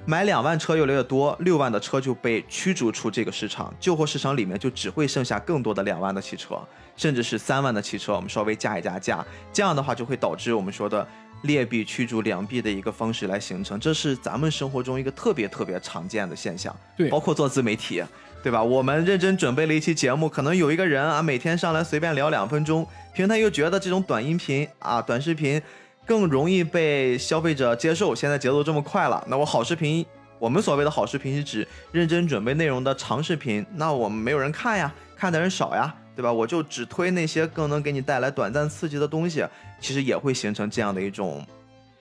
买两万车越来越多，六万的车就被驱逐出这个市场，旧货市场里面就只会剩下更多的两万的汽车，甚至是三万的汽车。我们稍微加一加价，这样的话就会导致我们说的劣币驱逐良币的一个方式来形成，这是咱们生活中一个特别特别常见的现象。对，包括做自媒体。对吧？我们认真准备了一期节目，可能有一个人啊，每天上来随便聊两分钟，平台又觉得这种短音频啊、短视频更容易被消费者接受。现在节奏这么快了，那我好视频，我们所谓的好视频是指认真准备内容的长视频，那我们没有人看呀，看的人少呀，对吧？我就只推那些更能给你带来短暂刺激的东西，其实也会形成这样的一种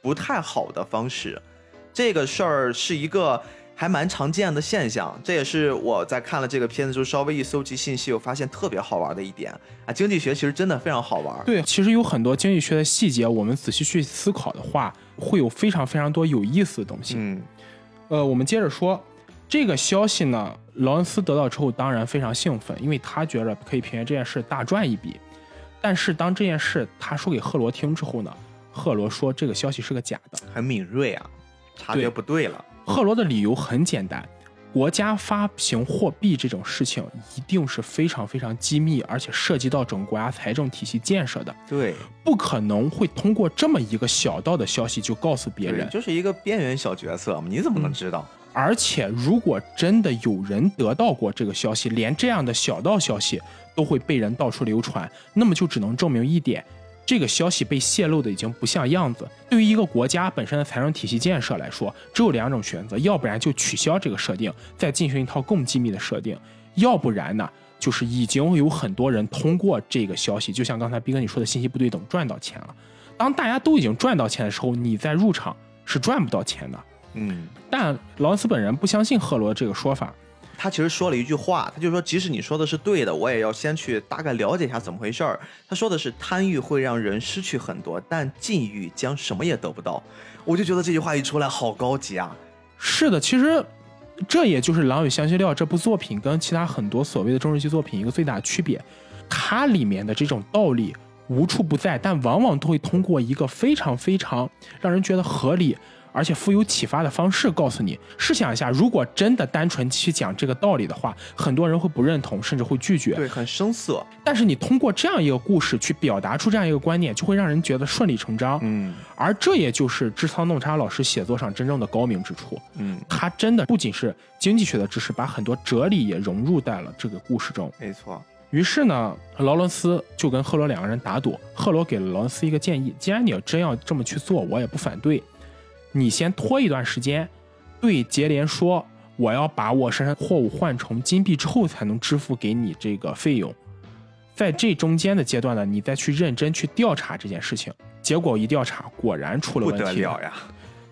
不太好的方式。这个事儿是一个。还蛮常见的现象，这也是我在看了这个片子之后稍微一搜集信息，我发现特别好玩的一点啊。经济学其实真的非常好玩。对，其实有很多经济学的细节，我们仔细去思考的话，会有非常非常多有意思的东西。嗯，呃，我们接着说这个消息呢，劳恩斯得到之后当然非常兴奋，因为他觉得可以凭借这件事大赚一笔。但是当这件事他说给赫罗听之后呢，赫罗说这个消息是个假的，很敏锐啊。察觉不对了。赫罗的理由很简单。国家发行货币这种事情，一定是非常非常机密，而且涉及到整个国家财政体系建设的。对，不可能会通过这么一个小道的消息就告诉别人，就是一个边缘小角色嘛，你怎么能知道？而且，如果真的有人得到过这个消息，连这样的小道消息都会被人到处流传，那么就只能证明一点。这个消息被泄露的已经不像样子。对于一个国家本身的财政体系建设来说，只有两种选择：要不然就取消这个设定，再进行一套更机密的设定；要不然呢，就是已经有很多人通过这个消息，就像刚才斌哥你说的信息不对等赚到钱了。当大家都已经赚到钱的时候，你再入场是赚不到钱的。嗯，但劳恩斯本人不相信赫罗这个说法。他其实说了一句话，他就说，即使你说的是对的，我也要先去大概了解一下怎么回事儿。他说的是，贪欲会让人失去很多，但禁欲将什么也得不到。我就觉得这句话一出来，好高级啊！是的，其实这也就是《狼与香辛料》这部作品跟其他很多所谓的中世纪作品一个最大的区别，它里面的这种道理无处不在，但往往都会通过一个非常非常让人觉得合理。而且富有启发的方式告诉你，试想一下，如果真的单纯去讲这个道理的话，很多人会不认同，甚至会拒绝，对，很生涩。但是你通过这样一个故事去表达出这样一个观念，就会让人觉得顺理成章。嗯，而这也就是知仓弄叉老师写作上真正的高明之处。嗯，他真的不仅是经济学的知识，把很多哲理也融入在了这个故事中。没错。于是呢，劳伦斯就跟赫罗两个人打赌，赫罗给了劳伦斯一个建议：既然你要真要这么去做，我也不反对。你先拖一段时间，对杰连说，我要把我身上货物换成金币之后，才能支付给你这个费用。在这中间的阶段呢，你再去认真去调查这件事情。结果一调查，果然出了问题。不得了呀！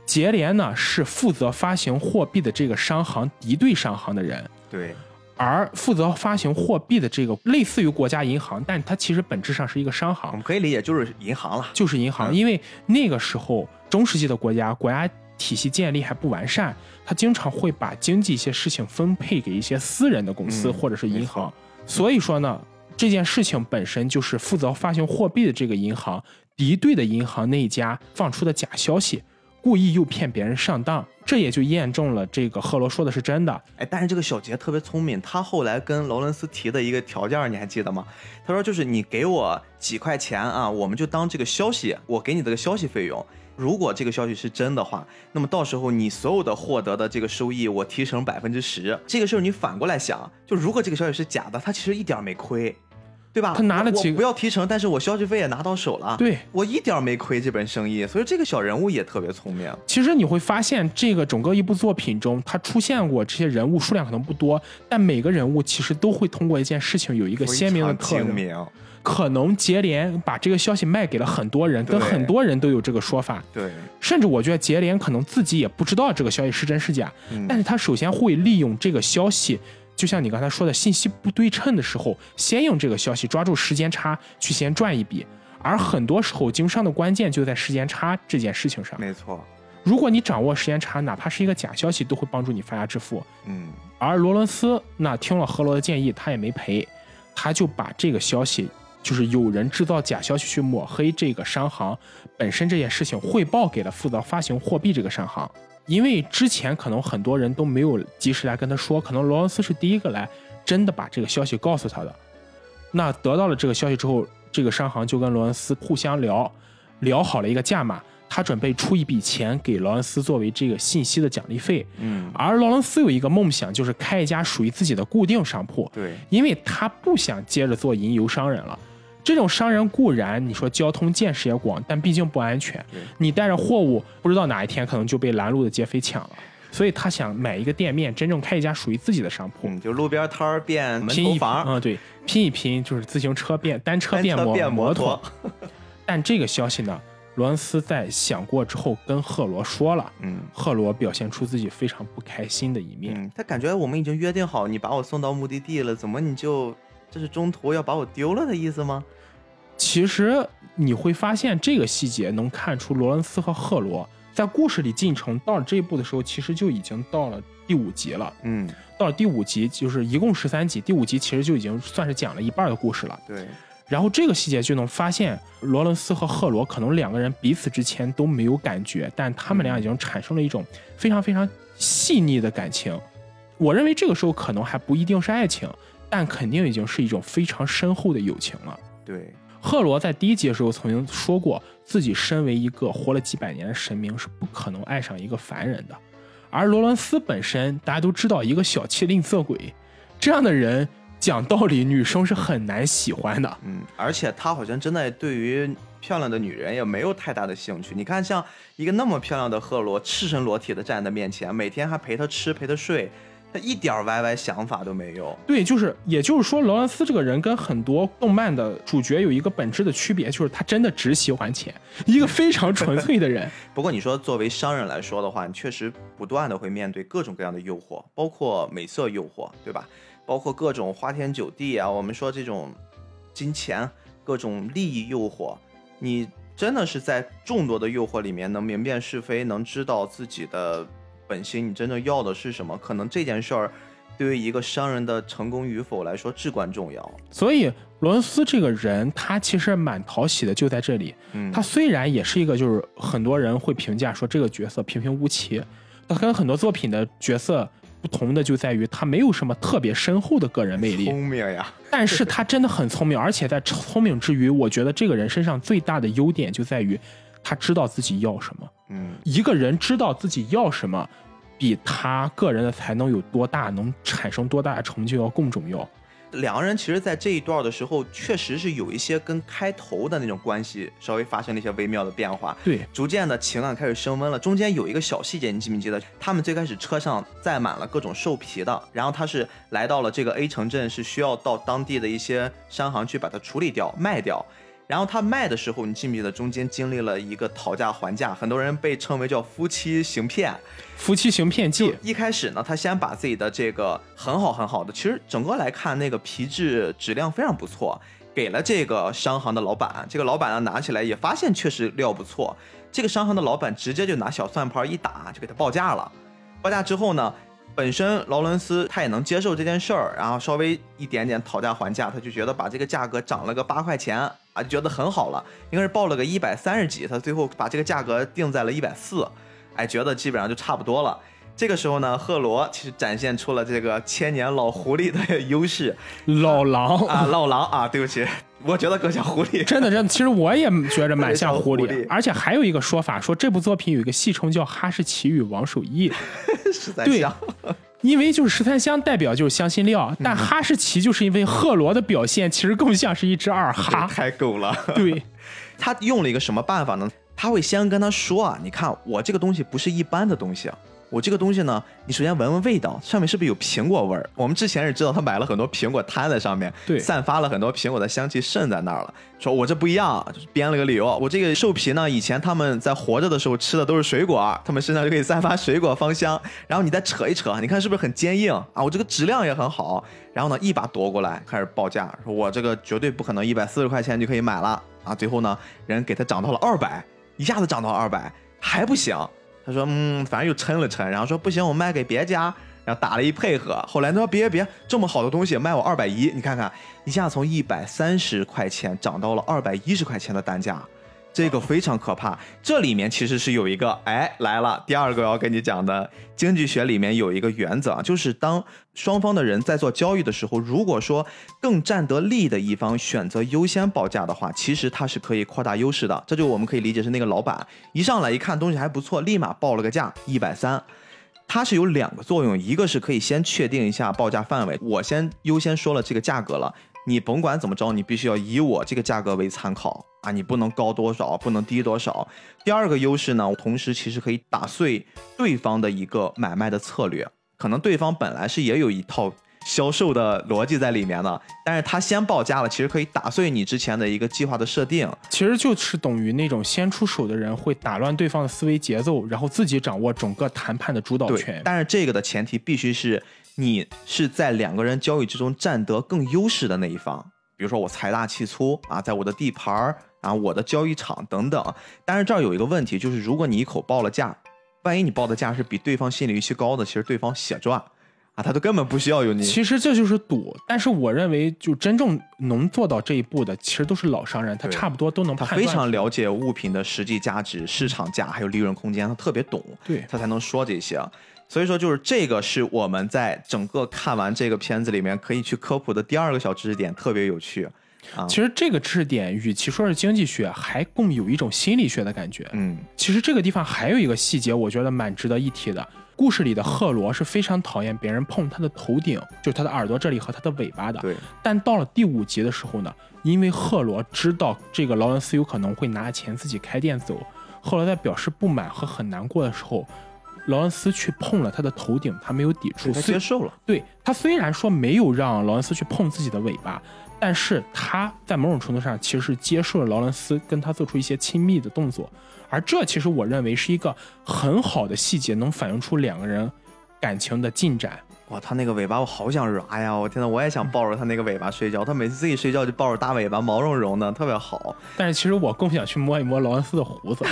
杰连呢是负责发行货币的这个商行敌对商行的人。对。而负责发行货币的这个类似于国家银行，但它其实本质上是一个商行。我们可以理解就是银行了，就是银行。因为那个时候中世纪的国家国家体系建立还不完善，它经常会把经济一些事情分配给一些私人的公司或者是银行。所以说呢，这件事情本身就是负责发行货币的这个银行敌对的银行那一家放出的假消息。故意诱骗别人上当，这也就验证了这个赫罗说的是真的。哎，但是这个小杰特别聪明，他后来跟劳伦斯提的一个条件，你还记得吗？他说就是你给我几块钱啊，我们就当这个消息，我给你这个消息费用。如果这个消息是真的话，那么到时候你所有的获得的这个收益，我提成百分之十。这个事儿你反过来想，就如果这个消息是假的，他其实一点没亏。对吧？他拿了几个不要提成，但是我消息费也拿到手了。对我一点没亏这本生意，所以这个小人物也特别聪明。其实你会发现，这个整个一部作品中，他出现过这些人物数量可能不多，但每个人物其实都会通过一件事情有一个鲜明的特征。可能杰连把这个消息卖给了很多人，跟很多人都有这个说法。对，甚至我觉得杰连可能自己也不知道这个消息是真是假，但是他首先会利用这个消息。就像你刚才说的，信息不对称的时候，先用这个消息抓住时间差去先赚一笔，而很多时候经商的关键就在时间差这件事情上。没错，如果你掌握时间差，哪怕是一个假消息，都会帮助你发家致富。嗯，而罗伦斯那听了赫罗的建议，他也没赔，他就把这个消息，就是有人制造假消息去抹黑这个商行本身这件事情，汇报给了负责发行货币这个商行。因为之前可能很多人都没有及时来跟他说，可能罗伦斯是第一个来真的把这个消息告诉他的。那得到了这个消息之后，这个商行就跟罗伦斯互相聊，聊好了一个价码，他准备出一笔钱给劳伦斯作为这个信息的奖励费。嗯，而劳伦斯有一个梦想，就是开一家属于自己的固定商铺。对，因为他不想接着做吟游商人了。这种商人固然你说交通见识也广，但毕竟不安全。你带着货物，不知道哪一天可能就被拦路的劫匪抢了。所以他想买一个店面，真正开一家属于自己的商铺，就路边摊儿变门头房。嗯，对，拼一拼就是自行车变单车变摩摩托。但这个消息呢，罗恩斯在想过之后跟赫罗说了。嗯，赫罗表现出自己非常不开心的一面。他感觉我们已经约定好，你把我送到目的地了，怎么你就？这是中途要把我丢了的意思吗？其实你会发现这个细节能看出罗伦斯和赫罗在故事里进程到了这一步的时候，其实就已经到了第五集了。嗯，到了第五集就是一共十三集，第五集其实就已经算是讲了一半的故事了。对。然后这个细节就能发现，罗伦斯和赫罗可能两个人彼此之前都没有感觉，但他们俩已经产生了一种非常非常细腻的感情。我认为这个时候可能还不一定是爱情，但肯定已经是一种非常深厚的友情了。对，赫罗在第一集的时候曾经说过，自己身为一个活了几百年的神明，是不可能爱上一个凡人的。而罗伦斯本身，大家都知道，一个小气吝啬鬼，这样的人。讲道理，女生是很难喜欢的。嗯，而且他好像真的对于漂亮的女人也没有太大的兴趣。你看，像一个那么漂亮的赫罗，赤身裸体的站在面前，每天还陪她吃，陪她睡，他一点歪歪想法都没有。对，就是，也就是说，劳伦斯这个人跟很多动漫的主角有一个本质的区别，就是他真的只喜欢钱，一个非常 纯粹的人。不过你说作为商人来说的话，你确实不断的会面对各种各样的诱惑，包括美色诱惑，对吧？包括各种花天酒地啊，我们说这种金钱、各种利益诱惑，你真的是在众多的诱惑里面能明辨是非，能知道自己的本心，你真正要的是什么？可能这件事儿对于一个商人的成功与否来说至关重要。所以罗恩斯这个人，他其实蛮讨喜的，就在这里。嗯，他虽然也是一个，就是很多人会评价说这个角色平平无奇，他跟很多作品的角色。不同的就在于他没有什么特别深厚的个人魅力，聪明呀！但是他真的很聪明，而且在聪明之余，我觉得这个人身上最大的优点就在于他知道自己要什么。嗯，一个人知道自己要什么，比他个人的才能有多大，能产生多大的成就要更重要。两个人其实，在这一段的时候，确实是有一些跟开头的那种关系稍微发生了一些微妙的变化。对，逐渐的情感开始升温了。中间有一个小细节，你记不记得？他们最开始车上载满了各种兽皮的，然后他是来到了这个 A 城镇，是需要到当地的一些商行去把它处理掉、卖掉。然后他卖的时候，你记不记得中间经历了一个讨价还价？很多人被称为叫夫妻行骗，夫妻行骗记。一开始呢，他先把自己的这个很好很好的，其实整个来看那个皮质质量非常不错，给了这个商行的老板。这个老板呢拿起来也发现确实料不错，这个商行的老板直接就拿小算盘一打，就给他报价了。报价之后呢？本身劳伦斯他也能接受这件事儿，然后稍微一点点讨价还价，他就觉得把这个价格涨了个八块钱啊，就觉得很好了。应该是报了个一百三十几，他最后把这个价格定在了一百四，哎，觉得基本上就差不多了。这个时候呢，赫罗其实展现出了这个千年老狐狸的优势，老狼。啊，老狼啊，对不起，我觉得更像狐狸，真的真的，其实我也觉着蛮像 狐狸，而且还有一个说法，说这部作品有一个戏称叫哈士奇与王守义，十三香，因为就是十三香代表就是香辛料，但哈士奇就是因为赫罗的表现其实更像是一只二哈，太狗了，对，他用了一个什么办法呢？他会先跟他说啊，你看我这个东西不是一般的东西。我这个东西呢，你首先闻闻味道，上面是不是有苹果味儿？我们之前是知道他买了很多苹果摊在上面，对，散发了很多苹果的香气渗在那儿了。说我这不一样，就是编了个理由。我这个兽皮呢，以前他们在活着的时候吃的都是水果，他们身上就可以散发水果芳香。然后你再扯一扯，你看是不是很坚硬啊？我这个质量也很好。然后呢，一把夺过来，开始报价，说我这个绝对不可能一百四十块钱就可以买了啊！最后呢，人给他涨到了二百，一下子涨到二百还不行。他说：“嗯，反正又称了称，然后说不行，我卖给别家，然后打了一配合。后来他说别别，这么好的东西卖我二百一，你看看，一下从一百三十块钱涨到了二百一十块钱的单价。”这个非常可怕，这里面其实是有一个，哎，来了，第二个要跟你讲的经济学里面有一个原则啊，就是当双方的人在做交易的时候，如果说更占得利的一方选择优先报价的话，其实他是可以扩大优势的。这就我们可以理解是那个老板一上来一看东西还不错，立马报了个价一百三，它是有两个作用，一个是可以先确定一下报价范围，我先优先说了这个价格了。你甭管怎么着，你必须要以我这个价格为参考啊！你不能高多少，不能低多少。第二个优势呢，同时其实可以打碎对方的一个买卖的策略。可能对方本来是也有一套销售的逻辑在里面的，但是他先报价了，其实可以打碎你之前的一个计划的设定。其实就是等于那种先出手的人会打乱对方的思维节奏，然后自己掌握整个谈判的主导权。但是这个的前提必须是。你是在两个人交易之中占得更优势的那一方，比如说我财大气粗啊，在我的地盘儿啊，我的交易场等等。但是这儿有一个问题，就是如果你一口报了价，万一你报的价是比对方心理预期高的，其实对方血赚啊，他都根本不需要有你。其实这就是赌，但是我认为，就真正能做到这一步的，其实都是老商人，他差不多都能判断。他非常了解物品的实际价值、市场价还有利润空间，他特别懂，对他才能说这些。所以说，就是这个是我们在整个看完这个片子里面可以去科普的第二个小知识点，特别有趣。啊，其实这个知识点与其说是经济学，还更有一种心理学的感觉。嗯，其实这个地方还有一个细节，我觉得蛮值得一提的。故事里的赫罗是非常讨厌别人碰他的头顶，就是他的耳朵这里和他的尾巴的。对，但到了第五集的时候呢，因为赫罗知道这个劳伦斯有可能会拿钱自己开店走，赫罗在表示不满和很难过的时候，劳伦斯去碰了他的头顶，他没有抵触，他接受了。对他虽然说没有让劳伦斯去碰自己的尾巴，但是他在某种程度上其实是接受了劳伦斯跟他做出一些亲密的动作，而这其实我认为是一个很好的细节，能反映出两个人感情的进展。哇，他那个尾巴我好想揉，哎呀，我天呐，我也想抱着他那个尾巴睡觉。他每次自己睡觉就抱着大尾巴，毛茸茸的，特别好。但是其实我更想去摸一摸劳伦斯的胡子，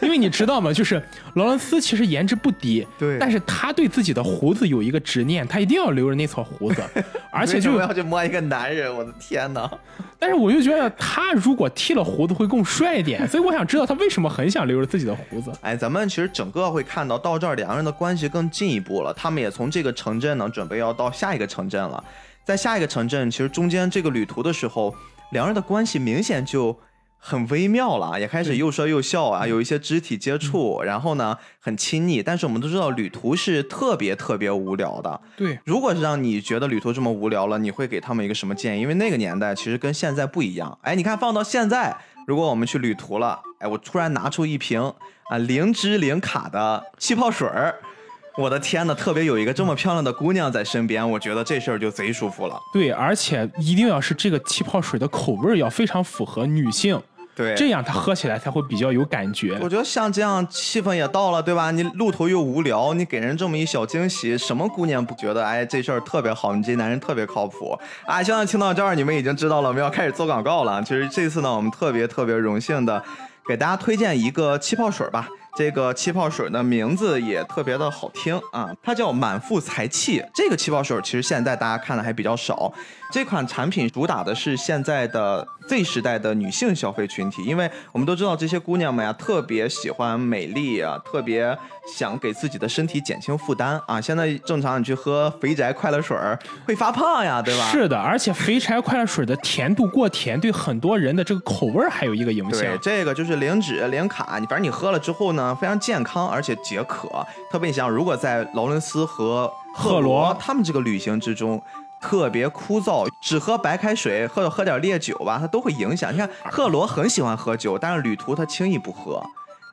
因为你知道吗？就是劳伦斯其实颜值不低，对但是他对自己的胡子有一个执念，他一定要留着那撮胡子，而且就我要去摸一个男人？我的天呐！但是我就觉得他如果剃了胡子会更帅一点，所以我想知道他为什么很想留着自己的胡子。哎，咱们其实整个会看到到这儿，两个人的关系更进一步了。他们也从这个城镇呢，准备要到下一个城镇了。在下一个城镇，其实中间这个旅途的时候，两人的关系明显就很微妙了，也开始又说又笑啊，有一些肢体接触，然后呢很亲昵。但是我们都知道，旅途是特别特别无聊的。对，如果是让你觉得旅途这么无聊了，你会给他们一个什么建议？因为那个年代其实跟现在不一样。哎，你看放到现在，如果我们去旅途了，哎，我突然拿出一瓶啊零脂零卡的气泡水儿，我的天呐，特别有一个这么漂亮的姑娘在身边，我觉得这事儿就贼舒服了。对，而且一定要是这个气泡水的口味要非常符合女性，对这样它喝起来才会比较有感觉。我觉得像这样气氛也到了，对吧？你路途又无聊，你给人这么一小惊喜，什么姑娘不觉得哎这事儿特别好？你这男人特别靠谱啊！现在听到这儿，你们已经知道了，我们要开始做广告了。其实这次呢，我们特别特别荣幸的给大家推荐一个气泡水吧。这个气泡水的名字也特别的好听啊，它叫满腹才气。这个气泡水其实现在大家看的还比较少。这款产品主打的是现在的 Z 时代的女性消费群体，因为我们都知道这些姑娘们呀，特别喜欢美丽啊，特别想给自己的身体减轻负担啊。现在正常你去喝肥宅快乐水会发胖呀，对吧？是的，而且肥宅快乐水的甜度过甜，对很多人的这个口味还有一个影响对，。这个就是零脂零卡，你反正你喝了之后呢，非常健康，而且解渴。特别你想，如果在劳伦斯和赫罗罗他们这个旅行之中。特别枯燥，只喝白开水或者喝点烈酒吧，它都会影响。你看，赫罗很喜欢喝酒，但是旅途他轻易不喝，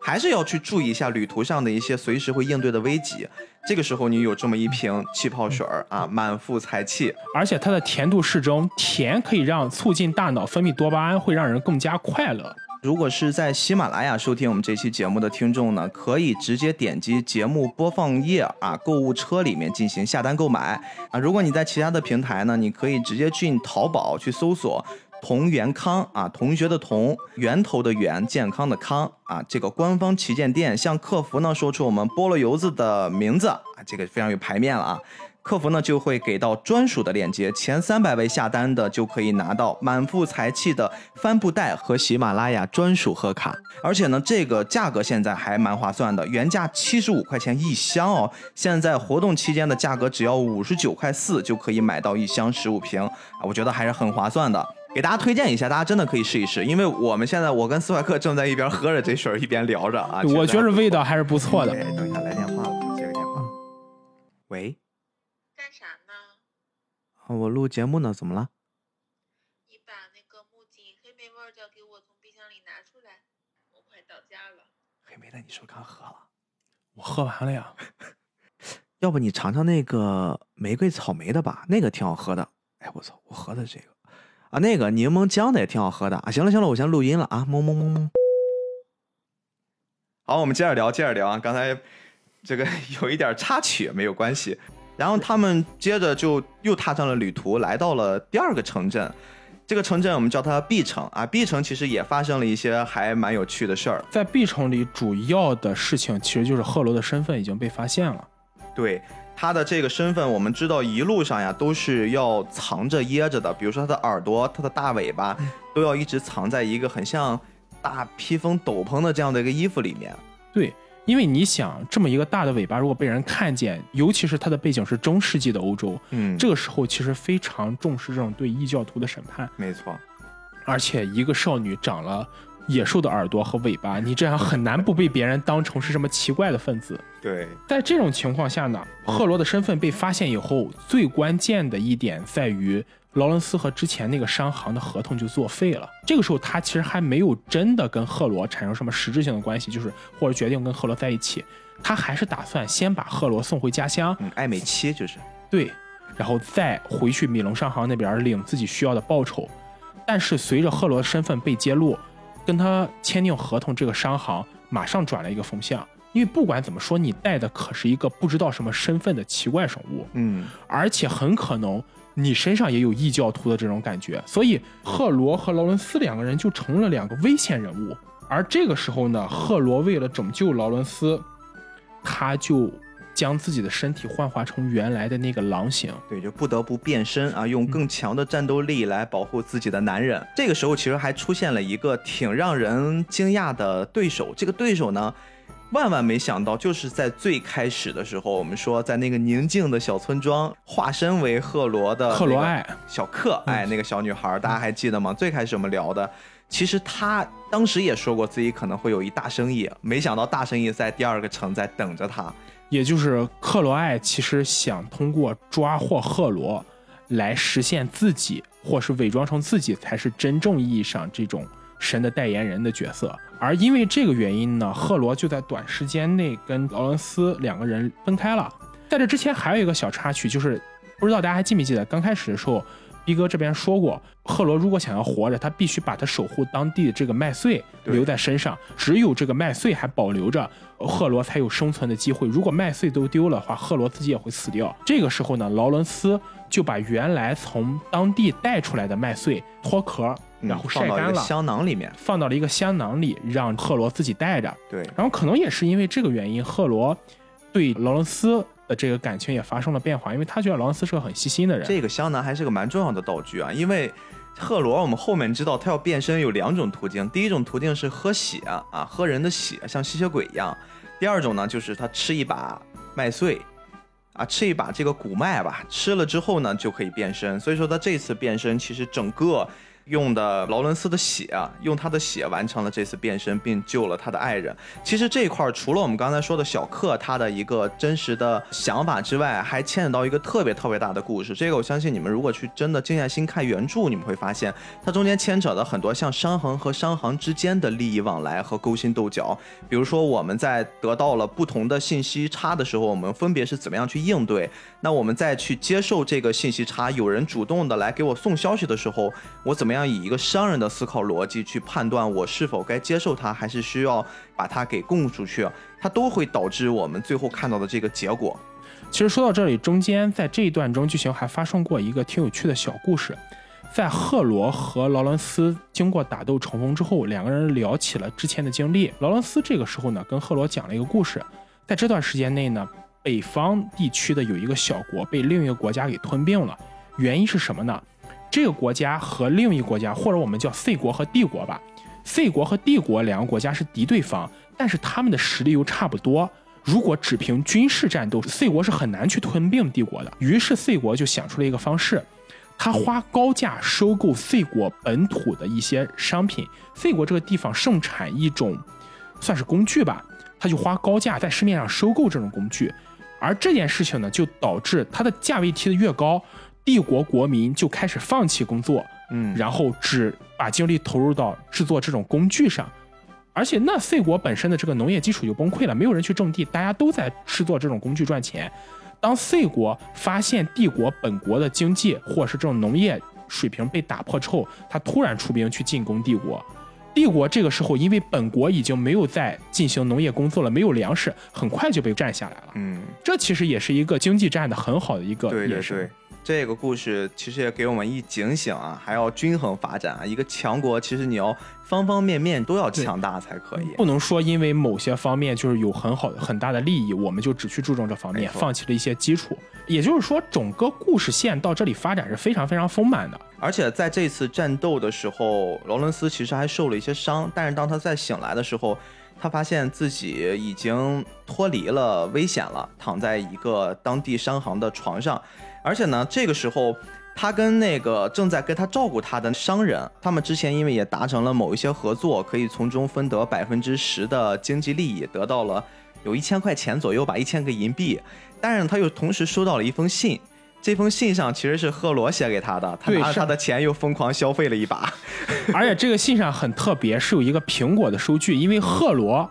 还是要去注意一下旅途上的一些随时会应对的危机。这个时候，你有这么一瓶气泡水儿啊，满腹才气，而且它的甜度适中，甜可以让促进大脑分泌多巴胺，会让人更加快乐。如果是在喜马拉雅收听我们这期节目的听众呢，可以直接点击节目播放页啊，购物车里面进行下单购买啊。如果你在其他的平台呢，你可以直接进淘宝去搜索“同源康”啊，同学的同，源头的源，健康的康啊，这个官方旗舰店向客服呢说出我们菠萝油子的名字啊，这个非常有排面了啊。客服呢就会给到专属的链接，前三百位下单的就可以拿到满腹才气的帆布袋和喜马拉雅专属贺卡，而且呢这个价格现在还蛮划算的，原价七十五块钱一箱哦，现在活动期间的价格只要五十九块四就可以买到一箱十五瓶啊，我觉得还是很划算的。给大家推荐一下，大家真的可以试一试，因为我们现在我跟斯怀克正在一边喝着这水一边聊着啊，我觉得得味道还是不错的。对，等一下来电话了，接个电话。喂，干啥呢？啊我录节目呢，怎么了？你把那个木槿黑莓味儿的给我从冰箱里拿出来，我快到家了。黑莓的你是不是刚喝了？我喝完了呀，要不你尝尝那个玫瑰草莓的吧，那个挺好喝的。哎，我操，我喝的这个啊，那个柠檬姜的也挺好喝的啊。行了行了，我先录音了啊，么么么么。好，我们接着聊，接着聊啊。刚才这个 有一点插曲，没有关系。然后他们接着就又踏上了旅途，来到了第二个城镇。这个城镇我们叫它 B 城啊，B 城其实也发生了一些还蛮有趣的事儿。在 B 城里主要的事情其实就是赫罗的身份已经被发现了。对他的这个身份，我们知道一路上呀都是要藏着掖着的，比如说他的耳朵、他的大尾巴，都要一直藏在一个很像大披风斗篷的这样的一个衣服里面。对，因为你想，这么一个大的尾巴，如果被人看见，尤其是它的背景是中世纪的欧洲，嗯，这个时候其实非常重视这种对异教徒的审判，没错。而且一个少女长了野兽的耳朵和尾巴，你这样很难不被别人当成是什么奇怪的分子。对，在这种情况下呢，赫罗的身份被发现以后，最关键的一点在于劳伦斯和之前那个商行的合同就作废了。这个时候，他其实还没有真的跟赫罗产生什么实质性的关系，就是或者决定跟赫罗在一起，他还是打算先把赫罗送回家乡，嗯，爱美妻就是对，然后再回去米龙商行那边领自己需要的报酬。但是随着赫罗的身份被揭露，跟他签订合同这个商行马上转了一个风向，因为不管怎么说，你带的可是一个不知道什么身份的奇怪生物，嗯，而且很可能你身上也有异教徒的这种感觉，所以赫罗和劳伦斯两个人就成了两个危险人物。而这个时候呢，赫罗为了拯救劳伦斯，他就将自己的身体幻化成原来的那个狼形。对，就不得不变身啊，用更强的战斗力来保护自己的男人。这个时候其实还出现了一个挺让人惊讶的对手，这个对手呢，万万没想到，就是在最开始的时候，我们说在那个宁静的小村庄，化身为赫罗的赫罗爱小克，哎，那个小女孩，大家还记得吗？最开始我们聊的，其实她当时也说过自己可能会有一大生意，没想到大生意在第二个城在等着她。也就是克罗爱其实想通过抓获赫罗，来实现自己，或是伪装成自己才是真正意义上这种神的代言人的角色。而因为这个原因呢，赫罗就在短时间内跟劳伦斯两个人分开了。在这之前还有一个小插曲，就是不知道大家还记没记得，刚开始的时候，逼哥这边说过，赫罗如果想要活着，他必须把他守护当地的这个麦穗留在身上，只有这个麦穗还保留着，赫罗才有生存的机会。如果麦穗都丢了的话，赫罗自己也会死掉。这个时候呢，劳伦斯就把原来从当地带出来的麦穗脱壳，嗯然后晒放到一个干了，香囊里面，放到了一个香囊里，让赫罗自己带着。对，然后可能也是因为这个原因，赫罗对劳伦斯的这个感情也发生了变化，因为他觉得劳伦斯是个很细心的人。这个香囊还是个蛮重要的道具啊，因为赫罗我们后面知道他要变身有两种途径，第一种途径是喝血啊，喝人的血，像吸血鬼一样；第二种呢，就是他吃一把麦穗。啊，吃一把这个谷麦吧，吃了之后呢，就可以变身。所以说他这次变身，其实整个用的劳伦斯的血，用他的血完成了这次变身，并救了他的爱人。其实这一块儿除了我们刚才说的小克他的一个真实的想法之外，还牵扯到一个特别特别大的故事。这个我相信你们如果去真的静下心看原著，你们会发现它中间牵扯了很多像商行和商行之间的利益往来和勾心斗角。比如说我们在得到了不同的信息差的时候，我们分别是怎么样去应对？那我们再去接受这个信息差，有人主动的来给我送消息的时候，我怎么样以一个商人的思考逻辑去判断我是否该接受它，还是需要把它给供出去？它都会导致我们最后看到的这个结果。其实说到这里，中间在这一段中剧情还发生过一个挺有趣的小故事。在赫罗和劳伦斯经过打斗重逢之后，两个人聊起了之前的经历。劳伦斯这个时候呢，跟赫罗讲了一个故事。在这段时间内呢，北方地区的有一个小国被另一个国家给吞并了，原因是什么呢？这个国家和另一个国家，或者我们叫 C 国和 D 国吧，C 国和 D 国两个国家是敌对方，但是他们的实力又差不多。如果只凭军事战斗，C 国是很难去吞并帝国的。于是 C 国就想出了一个方式，他花高价收购 C 国本土的一些商品。C 国这个地方盛产一种算是工具吧，他就花高价在市面上收购这种工具。而这件事情呢，就导致它的价位提得越高，帝国国民就开始放弃工作，嗯然后只把精力投入到制作这种工具上。而且那 C 国本身的这个农业基础就崩溃了，没有人去种地，大家都在制作这种工具赚钱。当 C 国发现帝国本国的经济或者是这种农业水平被打破之后，他突然出兵去进攻帝国。帝国这个时候因为本国已经没有在进行农业工作了，没有粮食，很快就被占下来了。嗯，这其实也是一个经济战的很好的一个对对延伸对。这个故事其实也给我们一警醒啊，还要均衡发展啊。一个强国其实你要方方面面都要强大才可以。不能说因为某些方面就是有很好的很大的利益，我们就只去注重这方面，放弃了一些基础。也就是说，整个故事线到这里发展是非常非常丰满的。而且在这次战斗的时候，劳伦斯其实还受了一些伤，但是当他再醒来的时候，他发现自己已经脱离了危险了，躺在一个当地商行的床上。而且呢，这个时候他跟那个正在跟他照顾他的商人，他们之前因为也达成了某一些合作，可以从中分得百分之十的经济利益，得到了有一千块钱左右吧，一千个银币。但是他又同时收到了一封信。这封信上其实是赫罗写给他的，他拿着他的钱又疯狂消费了一把。而且这个信上很特别，是有一个苹果的收据，因为赫罗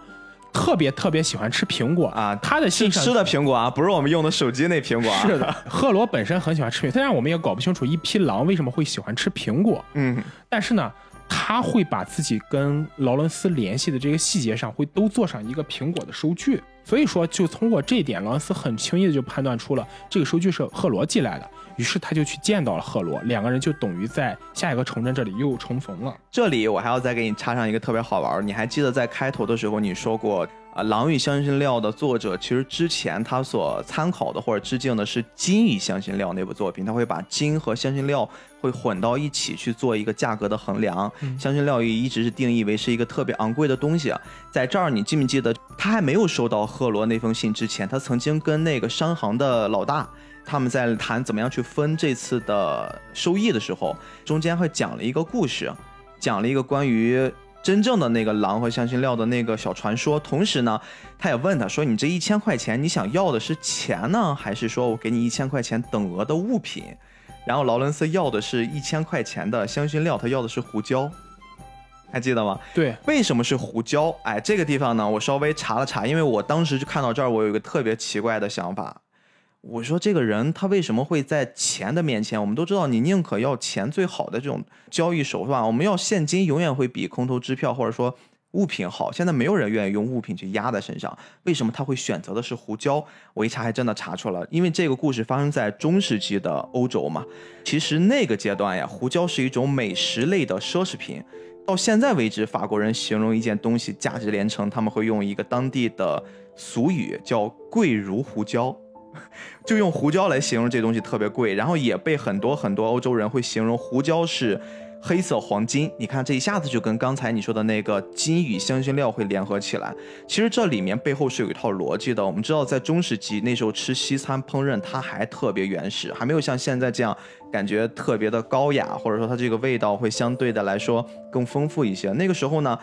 特别特别喜欢吃苹果啊他的信上吃的苹果啊，不是我们用的手机那苹果啊。是的，赫罗本身很喜欢吃苹果，虽然我们也搞不清楚一匹狼为什么会喜欢吃苹果，嗯，但是呢，他会把自己跟劳伦斯联系的这个细节上会都做上一个苹果的收据，所以说就通过这一点，劳伦斯很轻易的就判断出了这个收据是赫罗寄来的，于是他就去见到了赫罗，两个人就等于在下一个城镇这里又重逢了。这里我还要再给你插上一个特别好玩儿，你还记得在开头的时候你说过啊，《狼与香辛料》的作者其实之前他所参考的或者致敬的是《金与香辛料》那部作品，他会把金和香辛料会混到一起去做一个价格的衡量。香辛料也一直是定义为是一个特别昂贵的东西。啊在这儿你记不记得，他还没有收到赫罗那封信之前，他曾经跟那个商行的老大。他们在谈怎么样去分这次的收益的时候，中间会讲了一个故事，讲了一个关于真正的那个狼和香辛料的那个小传说。同时呢，他也问他说：“你这一千块钱，你想要的是钱呢，还是说我给你一千块钱等额的物品？”然后劳伦斯要的是一千块钱的香辛料，他要的是胡椒，还记得吗？对，为什么是胡椒？哎，这个地方呢，我稍微查了查，因为我当时就看到这儿，我有一个特别奇怪的想法。我说这个人他为什么会在钱的面前？我们都知道，你宁可要钱最好的这种交易手段，我们要现金永远会比空头支票或者说物品好。现在没有人愿意用物品去压在身上，为什么他会选择的是胡椒？我一查还真的查出了，因为这个故事发生在中世纪的欧洲嘛。其实那个阶段呀，胡椒是一种美食类的奢侈品。到现在为止，法国人形容一件东西价值连城，他们会用一个当地的俗语叫“贵如胡椒”，就用胡椒来形容这东西特别贵。然后也被很多很多欧洲人会形容胡椒是黑色黄金。你看这一下子就跟刚才你说的那个金与香辛料会联合起来。其实这里面背后是有一套逻辑的。我们知道，在中世纪那时候吃西餐烹饪，它还特别原始，还没有像现在这样感觉特别的高雅，或者说它这个味道会相对的来说更丰富一些。那个时候呢，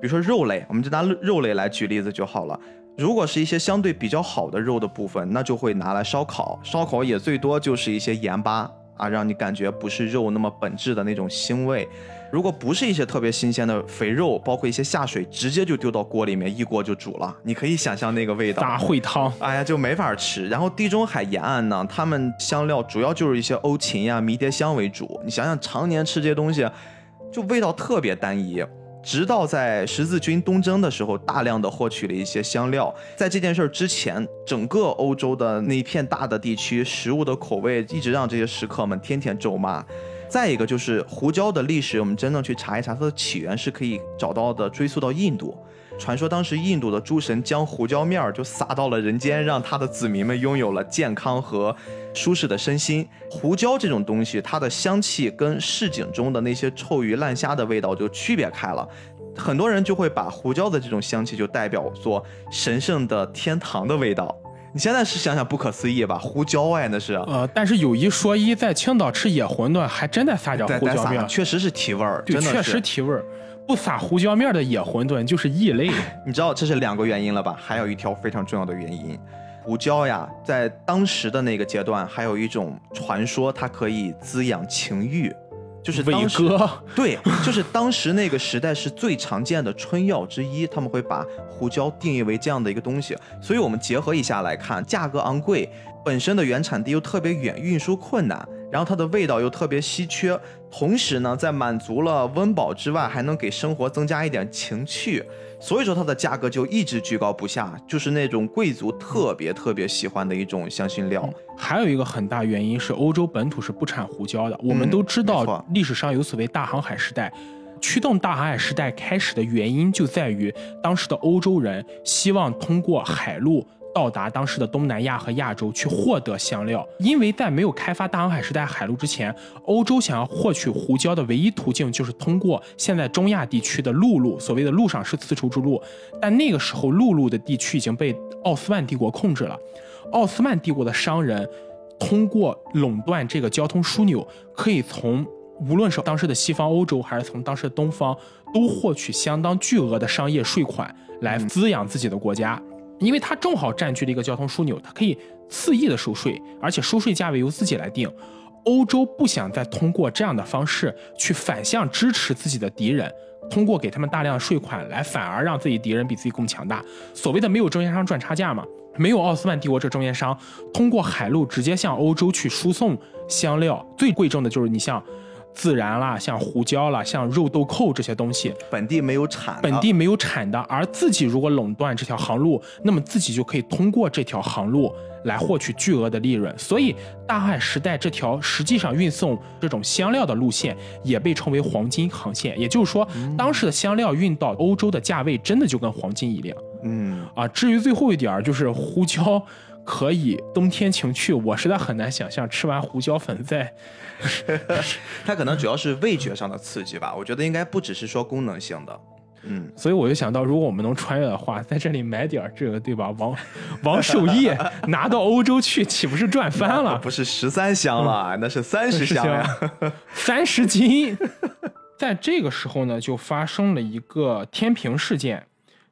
比如说肉类，我们就拿肉类来举例子就好了。如果是一些相对比较好的肉的部分，那就会拿来烧烤，烧烤也最多就是一些盐巴啊，让你感觉不是肉那么本质的那种腥味。如果不是一些特别新鲜的肥肉，包括一些下水，直接就丢到锅里面，一锅就煮了。你可以想象那个味道，大烩汤。哎呀，就没法吃。然后地中海沿岸呢，他们香料主要就是一些欧芹呀、迷迭香为主。你想想，常年吃这些东西，就味道特别单一。直到在十字军东征的时候，大量的获取了一些香料。在这件事儿之前，整个欧洲的那片大的地区，食物的口味一直让这些食客们天天咒骂。再一个就是胡椒的历史，我们真正去查一查，它的起源是可以找到的，追溯到印度。传说当时印度的诸神将胡椒面儿就撒到了人间，让他的子民们拥有了健康和舒适的身心。胡椒这种东西，它的香气跟市井中的那些臭鱼烂虾的味道就区别开了。很多人就会把胡椒的这种香气就代表作神圣的天堂的味道。你现在是想想不可思议吧？胡椒哎，那是。呃，但是有一说一，在青岛吃野馄饨还真的撒点胡椒面，确实是提味儿，对，确真的是实提味儿。不撒胡椒面儿的野馄饨就是异类。你知道这是两个原因了吧？还有一条非常重要的原因，胡椒呀，在当时的那个阶段，还有一种传说，它可以滋养情欲，就是伟当时哥，对，就是当时那个时代是最常见的春药之一，他们会把胡椒定义为这样的一个东西。所以我们结合一下来看，价格昂贵，本身的原产地又特别远，运输困难，然后它的味道又特别稀缺，同时呢，在满足了温饱之外，还能给生活增加一点情趣，所以说它的价格就一直居高不下，就是那种贵族特别特别喜欢的一种香辛料。还有一个很大原因是欧洲本土是不产胡椒的。我们都知道历史上有所谓大航海时代，驱动大航海时代开始的原因就在于当时的欧洲人希望通过海路。到达当时的东南亚和亚洲去获得香料，因为在没有开发大航海时代海路之前，欧洲想要获取胡椒的唯一途径就是通过现在中亚地区的陆路，所谓的陆上是丝绸之路。但那个时候，陆路的地区已经被奥斯曼帝国控制了。奥斯曼帝国的商人通过垄断这个交通枢纽，可以从无论是当时的西方欧洲，还是从当时的东方，都获取相当巨额的商业税款来滋养自己的国家。因为它正好占据了一个交通枢纽，它可以肆意的收税，而且收税价位由自己来定。欧洲不想再通过这样的方式去反向支持自己的敌人，通过给他们大量的税款来反而让自己敌人比自己更强大。所谓的没有中间商赚差价嘛，没有奥斯曼帝国这中间商通过海路直接向欧洲去输送香料，最贵重的就是你像孜然啦、像胡椒啦、像肉豆蔻这些东西，本地没有产，本地没有产的，而自己如果垄断这条航路，那么自己就可以通过这条航路来获取巨额的利润。所以，大汉时代这条实际上运送这种香料的路线也被称为黄金航线。也就是说，当时的香料运到欧洲的价位真的就跟黄金一样嗯，啊。至于最后一点儿，就是胡椒。可以冬天情趣，我实在很难想象吃完胡椒粉在 它可能主要是味觉上的刺激吧。我觉得应该不只是说功能性的。嗯，所以我就想到，如果我们能穿越的话，在这里买点儿这个，对吧？王 王守义拿到欧洲去，岂不是赚翻了？不是十三香了，那是三十香呀。三十斤。在这个时候呢，就发生了一个天平事件。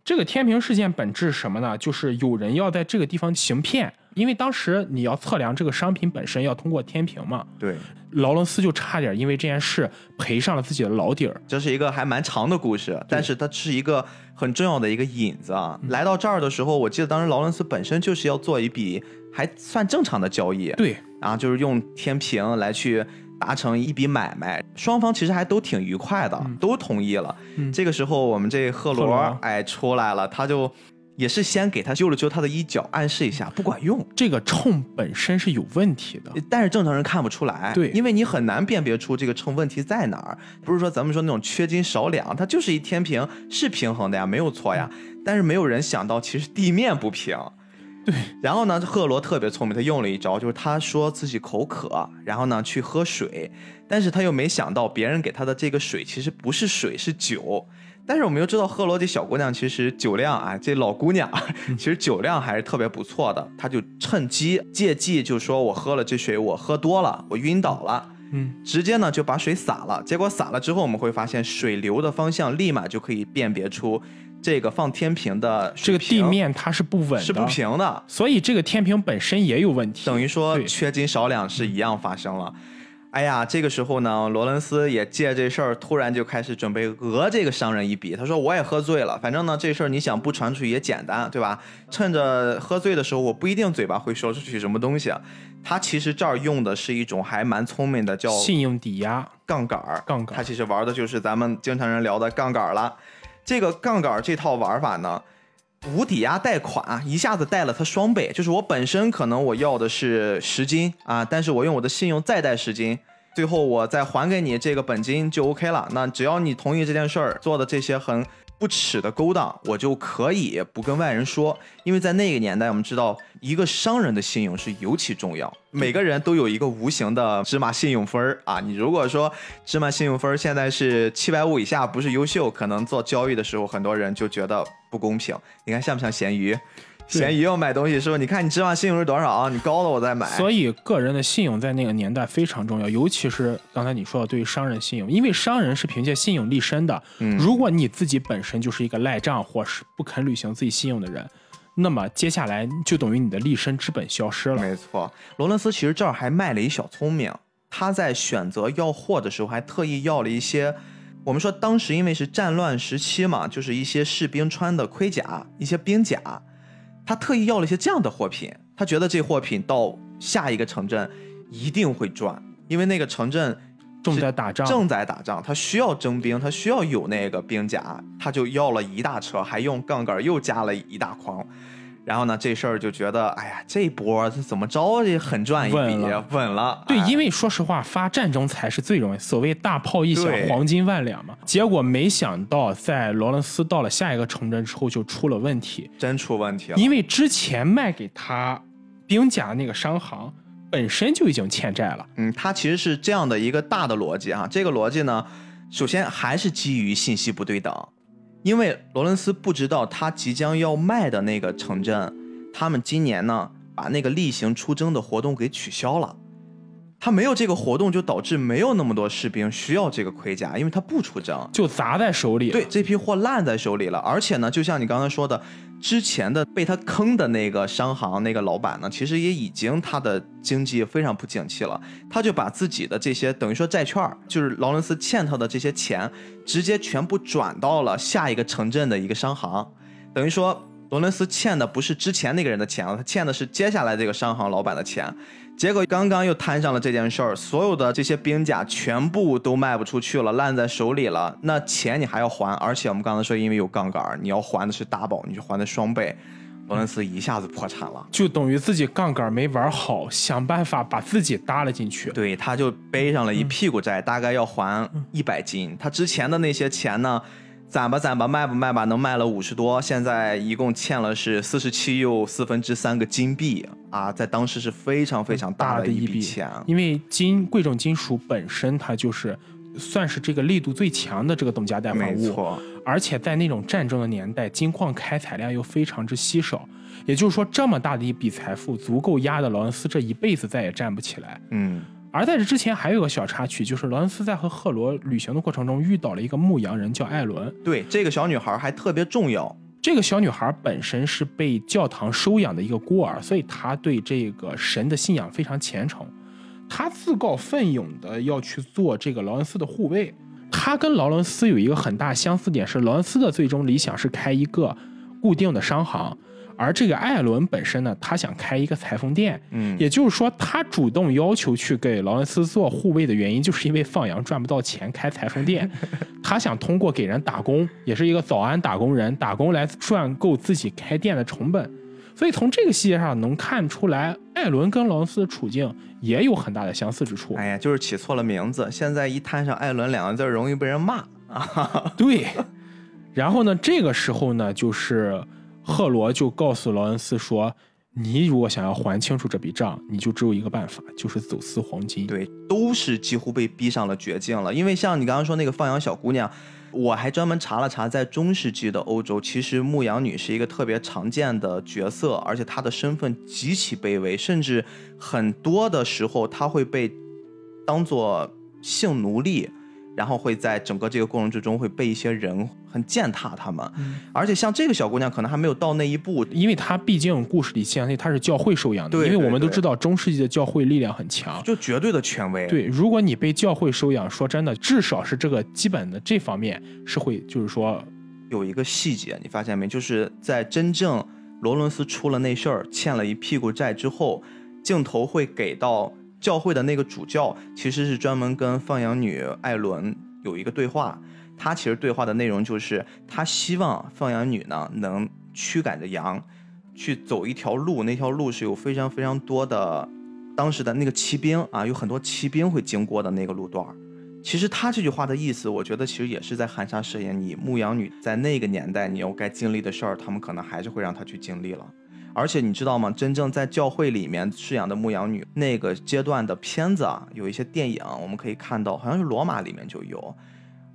这个天平事件本质是什么呢？就是有人要在这个地方行骗，因为当时你要测量这个商品本身要通过天平嘛。对，劳伦斯就差点因为这件事赔上了自己的老底儿。这是一个还蛮长的故事，但是它是一个很重要的一个引子啊。来到这儿的时候，我记得当时劳伦斯本身就是要做一笔还算正常的交易，对，然后就是用天平来去。达成一笔买卖，双方其实还都挺愉快的，都同意了。这个时候，我们这赫罗哎出来了，他就也是先给他揪了揪他的衣角，暗示一下不管用。这个秤本身是有问题的，但是正常人看不出来。对，因为你很难辨别出这个秤问题在哪儿。不是说咱们说那种缺斤少两，它就是一天平是平衡的呀，没有错呀。但是没有人想到，其实地面不平。对，然后呢，赫罗特别聪明，他用了一招，就是他说自己口渴，然后呢去喝水，但是他又没想到别人给他的这个水其实不是水，是酒。但是我们又知道赫罗这小姑娘其实酒量啊，这老姑娘其实酒量还是特别不错的，她就趁机借机就说我喝了这水，我喝多了，我晕倒了，嗯，直接呢就把水洒了。结果洒了之后，我们会发现水流的方向立马就可以辨别出。这个放天平的这个地面它是不稳的，是不平的，所以这个天平本身也有问题。等于说缺斤少两是一样发生了。哎呀，这个时候呢，罗伦斯也借这事儿，突然就开始准备讹这个商人一笔。他说：“我也喝醉了，反正呢这事儿你想不传出去也简单，对吧？趁着喝醉的时候，我不一定嘴巴会说出去什么东西。他其实这儿用的是一种还蛮聪明的，叫信用抵押杠杆儿。杠杆，他其实玩的就是咱们经常人聊的杠杆了。”这个杠杆这套玩法呢，无抵押贷款啊一下子贷了他双倍，就是我本身可能我要的是十金啊，但是我用我的信用再贷十金，最后我再还给你这个本金就 OK 了。那只要你同意这件事儿做的这些很。不耻的勾当，我就可以不跟外人说，因为在那个年代，我们知道一个商人的信用是尤其重要。每个人都有一个无形的芝麻信用分儿啊，你如果说芝麻信用分儿现在是七百五以下，不是优秀，可能做交易的时候，很多人就觉得不公平。你看像不像咸鱼？闲鱼要买东西，说你看你芝麻信用是多少啊？你高了我再买。所以个人的信用在那个年代非常重要，尤其是刚才你说的对于商人信用，因为商人是凭借信用立身的。嗯，如果你自己本身就是一个赖账或是不肯履行自己信用的人，那么接下来就等于你的立身之本消失了。没错，罗伦斯其实这儿还卖了一小聪明，他在选择要货的时候还特意要了一些，我们说当时因为是战乱时期嘛，就是一些士兵穿的盔甲，一些兵甲。他特意要了一些这样的货品，他觉得这货品到下一个城镇一定会赚，因为那个城镇正在打仗，正在打仗，他需要征兵，他需要有那个兵甲，他就要了一大车，还用杠杆又加了一大筐。然后呢，这事儿就觉得，哎呀，这波怎么着也很赚一笔，稳了。对，哎因为说实话，发战争才是最容易，所谓大炮一响，黄金万两嘛。结果没想到，在罗伦斯到了下一个城镇之后就出了问题，真出问题了。因为之前卖给他兵甲那个商行本身就已经欠债了。嗯，它其实是这样的一个大的逻辑啊。这个逻辑呢，首先还是基于信息不对等，因为罗伦斯不知道他即将要卖的那个城镇，他们今年呢把那个例行出征的活动给取消了。他没有这个活动，就导致没有那么多士兵需要这个盔甲，因为他不出征。就砸在手里，对，，这批货烂在手里了，而且呢，就像你刚才说的，之前的被他坑的那个商行那个老板呢，其实也已经他的经济非常不景气了，他就把自己的这些等于说债券，就是劳伦斯欠他的这些钱，直接全部转到了下一个城镇的一个商行，等于说劳伦斯欠的不是之前那个人的钱了，他欠的是接下来这个商行老板的钱。结果刚刚又摊上了这件事儿，所有的这些兵甲全部都卖不出去了，烂在手里了。那钱你还要还，而且我们刚才说，因为有杠杆儿，你要还的是大宝，你就还的双倍。罗伦斯一下子破产了，就等于自己杠杆没玩好，想办法把自己搭了进去。对，他就背上了一屁股债，大概要还一百金。他之前的那些钱呢，攒吧攒吧，卖吧卖吧，能卖了五十多，现在一共欠了是四十七又四分之三个金币啊，在当时是非常非常大的一笔钱。因为金贵重金属本身它就是算是这个力度最强的这个等价代换物，没错，而且在那种战争的年代，金矿开采量又非常之稀少，也就是说，这么大的一笔财富足够压得劳伦斯这一辈子再也站不起来。嗯，而在这之前还有个小插曲，就是劳伦斯在和赫罗旅行的过程中遇到了一个牧羊人，叫艾伦。对，这个小女孩还特别重要。这个小女孩本身是被教堂收养的一个孤儿，所以她对这个神的信仰非常虔诚。她自告奋勇的要去做这个劳伦斯的护卫。她跟劳伦斯有一个很大相似点是，劳伦斯的最终理想是开一个固定的商行，而这个艾伦本身呢，他想开一个裁缝店。嗯，也就是说，他主动要求去给劳伦斯做护卫的原因，就是因为放羊赚不到钱开裁缝店，他想通过给人打工，也是一个早安打工人，打工来赚够自己开店的成本。所以从这个细节上能看出来，艾伦跟劳伦斯的处境也有很大的相似之处。哎呀，就是起错了名字，现在一摊上艾伦两个字，容易被人骂啊。对，然后呢，这个时候呢，就是赫罗就告诉劳恩斯说：“你如果想要还清楚这笔账，你就只有一个办法，就是走私黄金。”对，都是几乎被逼上了绝境了。因为像你刚刚说那个放羊小姑娘，我还专门查了查，在中世纪的欧洲，其实牧羊女是一个特别常见的角色，而且她的身份极其卑微，甚至很多的时候她会被当做性奴隶。然后会在整个这个过程之中会被一些人很践踏他们，而且像这个小姑娘可能还没有到那一步，因为她毕竟故事里相信她是教会收养的，对对因为我们都知道中世纪的教会力量很强。就绝对的权威。对，如果你被教会收养，说真的，至少是这个基本的这方面是会，就是说，有一个细节，你发现没？就是在真正罗伦斯出了那事儿，欠了一屁股债之后，镜头会给到教会的那个主教，其实是专门跟放羊女艾伦有一个对话。他其实对话的内容就是，他希望放羊女呢能驱赶着羊，去走一条路，那条路是有非常非常多的当时的那个骑兵啊，有很多骑兵会经过的那个路段。其实他这句话的意思，我觉得其实也是在含沙射影，你牧羊女在那个年代你要该经历的事儿，他们可能还是会让她去经历了。而且你知道吗？真正在教会里面饲养的牧羊女那个阶段的片子啊，有一些电影我们可以看到，好像是罗马里面就有。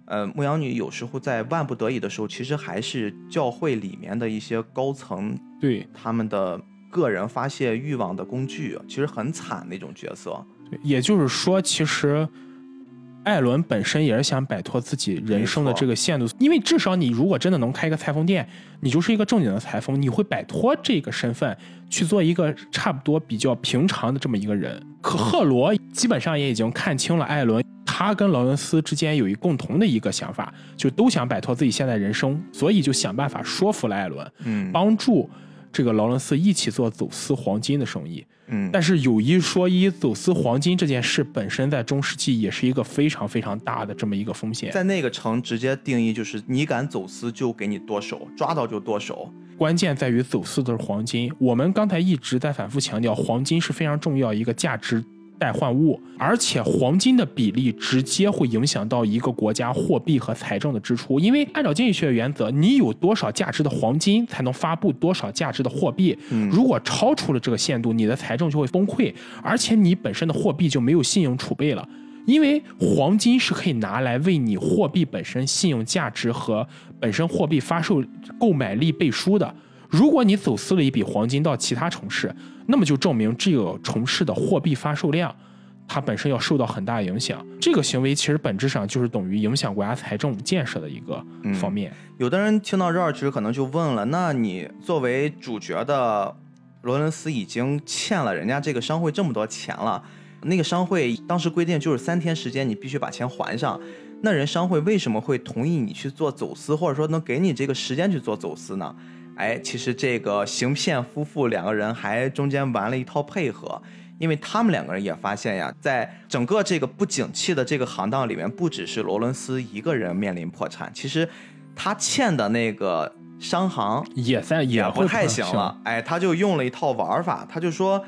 呃，牧羊女有时候在万不得已的时候，其实还是教会里面的一些高层对，他们的个人发泄欲望的工具，其实很惨的一种角色。也就是说，其实艾伦本身也是想摆脱自己人生的这个限度，因为至少你如果真的能开一个裁缝店，你就是一个正经的裁缝，你会摆脱这个身份，去做一个差不多比较平常的这么一个人。可赫罗基本上也已经看清了艾伦。他跟劳伦斯之间有一共同的一个想法，就都想摆脱自己现在人生，所以就想办法说服了艾伦，嗯，帮助这个劳伦斯一起做走私黄金的生意。嗯，但是有一说一，走私黄金这件事本身在中世纪也是一个非常非常大的这么一个风险。在那个城直接定义就是你敢走私就给你剁手，抓到就剁手。关键在于走私的是黄金。我们刚才一直在反复强调，黄金是非常重要一个价值。代换物，而且黄金的比例直接会影响到一个国家货币和财政的支出，因为按照经济学原则，你有多少价值的黄金，才能发布多少价值的货币。如果超出了这个限度，你的财政就会崩溃，而且你本身的货币就没有信用储备了，因为黄金是可以拿来为你货币本身信用价值和本身货币发售购买力背书的。如果你走私了一笔黄金到其他城市，那么就证明这个城市的货币发售量，它本身要受到很大影响。这个行为其实本质上就是等于影响国家财政建设的一个方面。有的人听到这儿，其实可能就问了：那你作为主角的罗伦斯已经欠了人家这个商会这么多钱了，那个商会当时规定就是三天时间你必须把钱还上，那人商会为什么会同意你去做走私，或者说能给你这个时间去做走私呢？哎，其实这个行骗夫妇两个人还中间玩了一套配合，因为他们两个人也发现呀，在整个这个不景气的这个行当里面，不只是罗伦斯一个人面临破产，其实他欠的那个商行也在也不太行了。哎，他就用了一套玩法，他就说，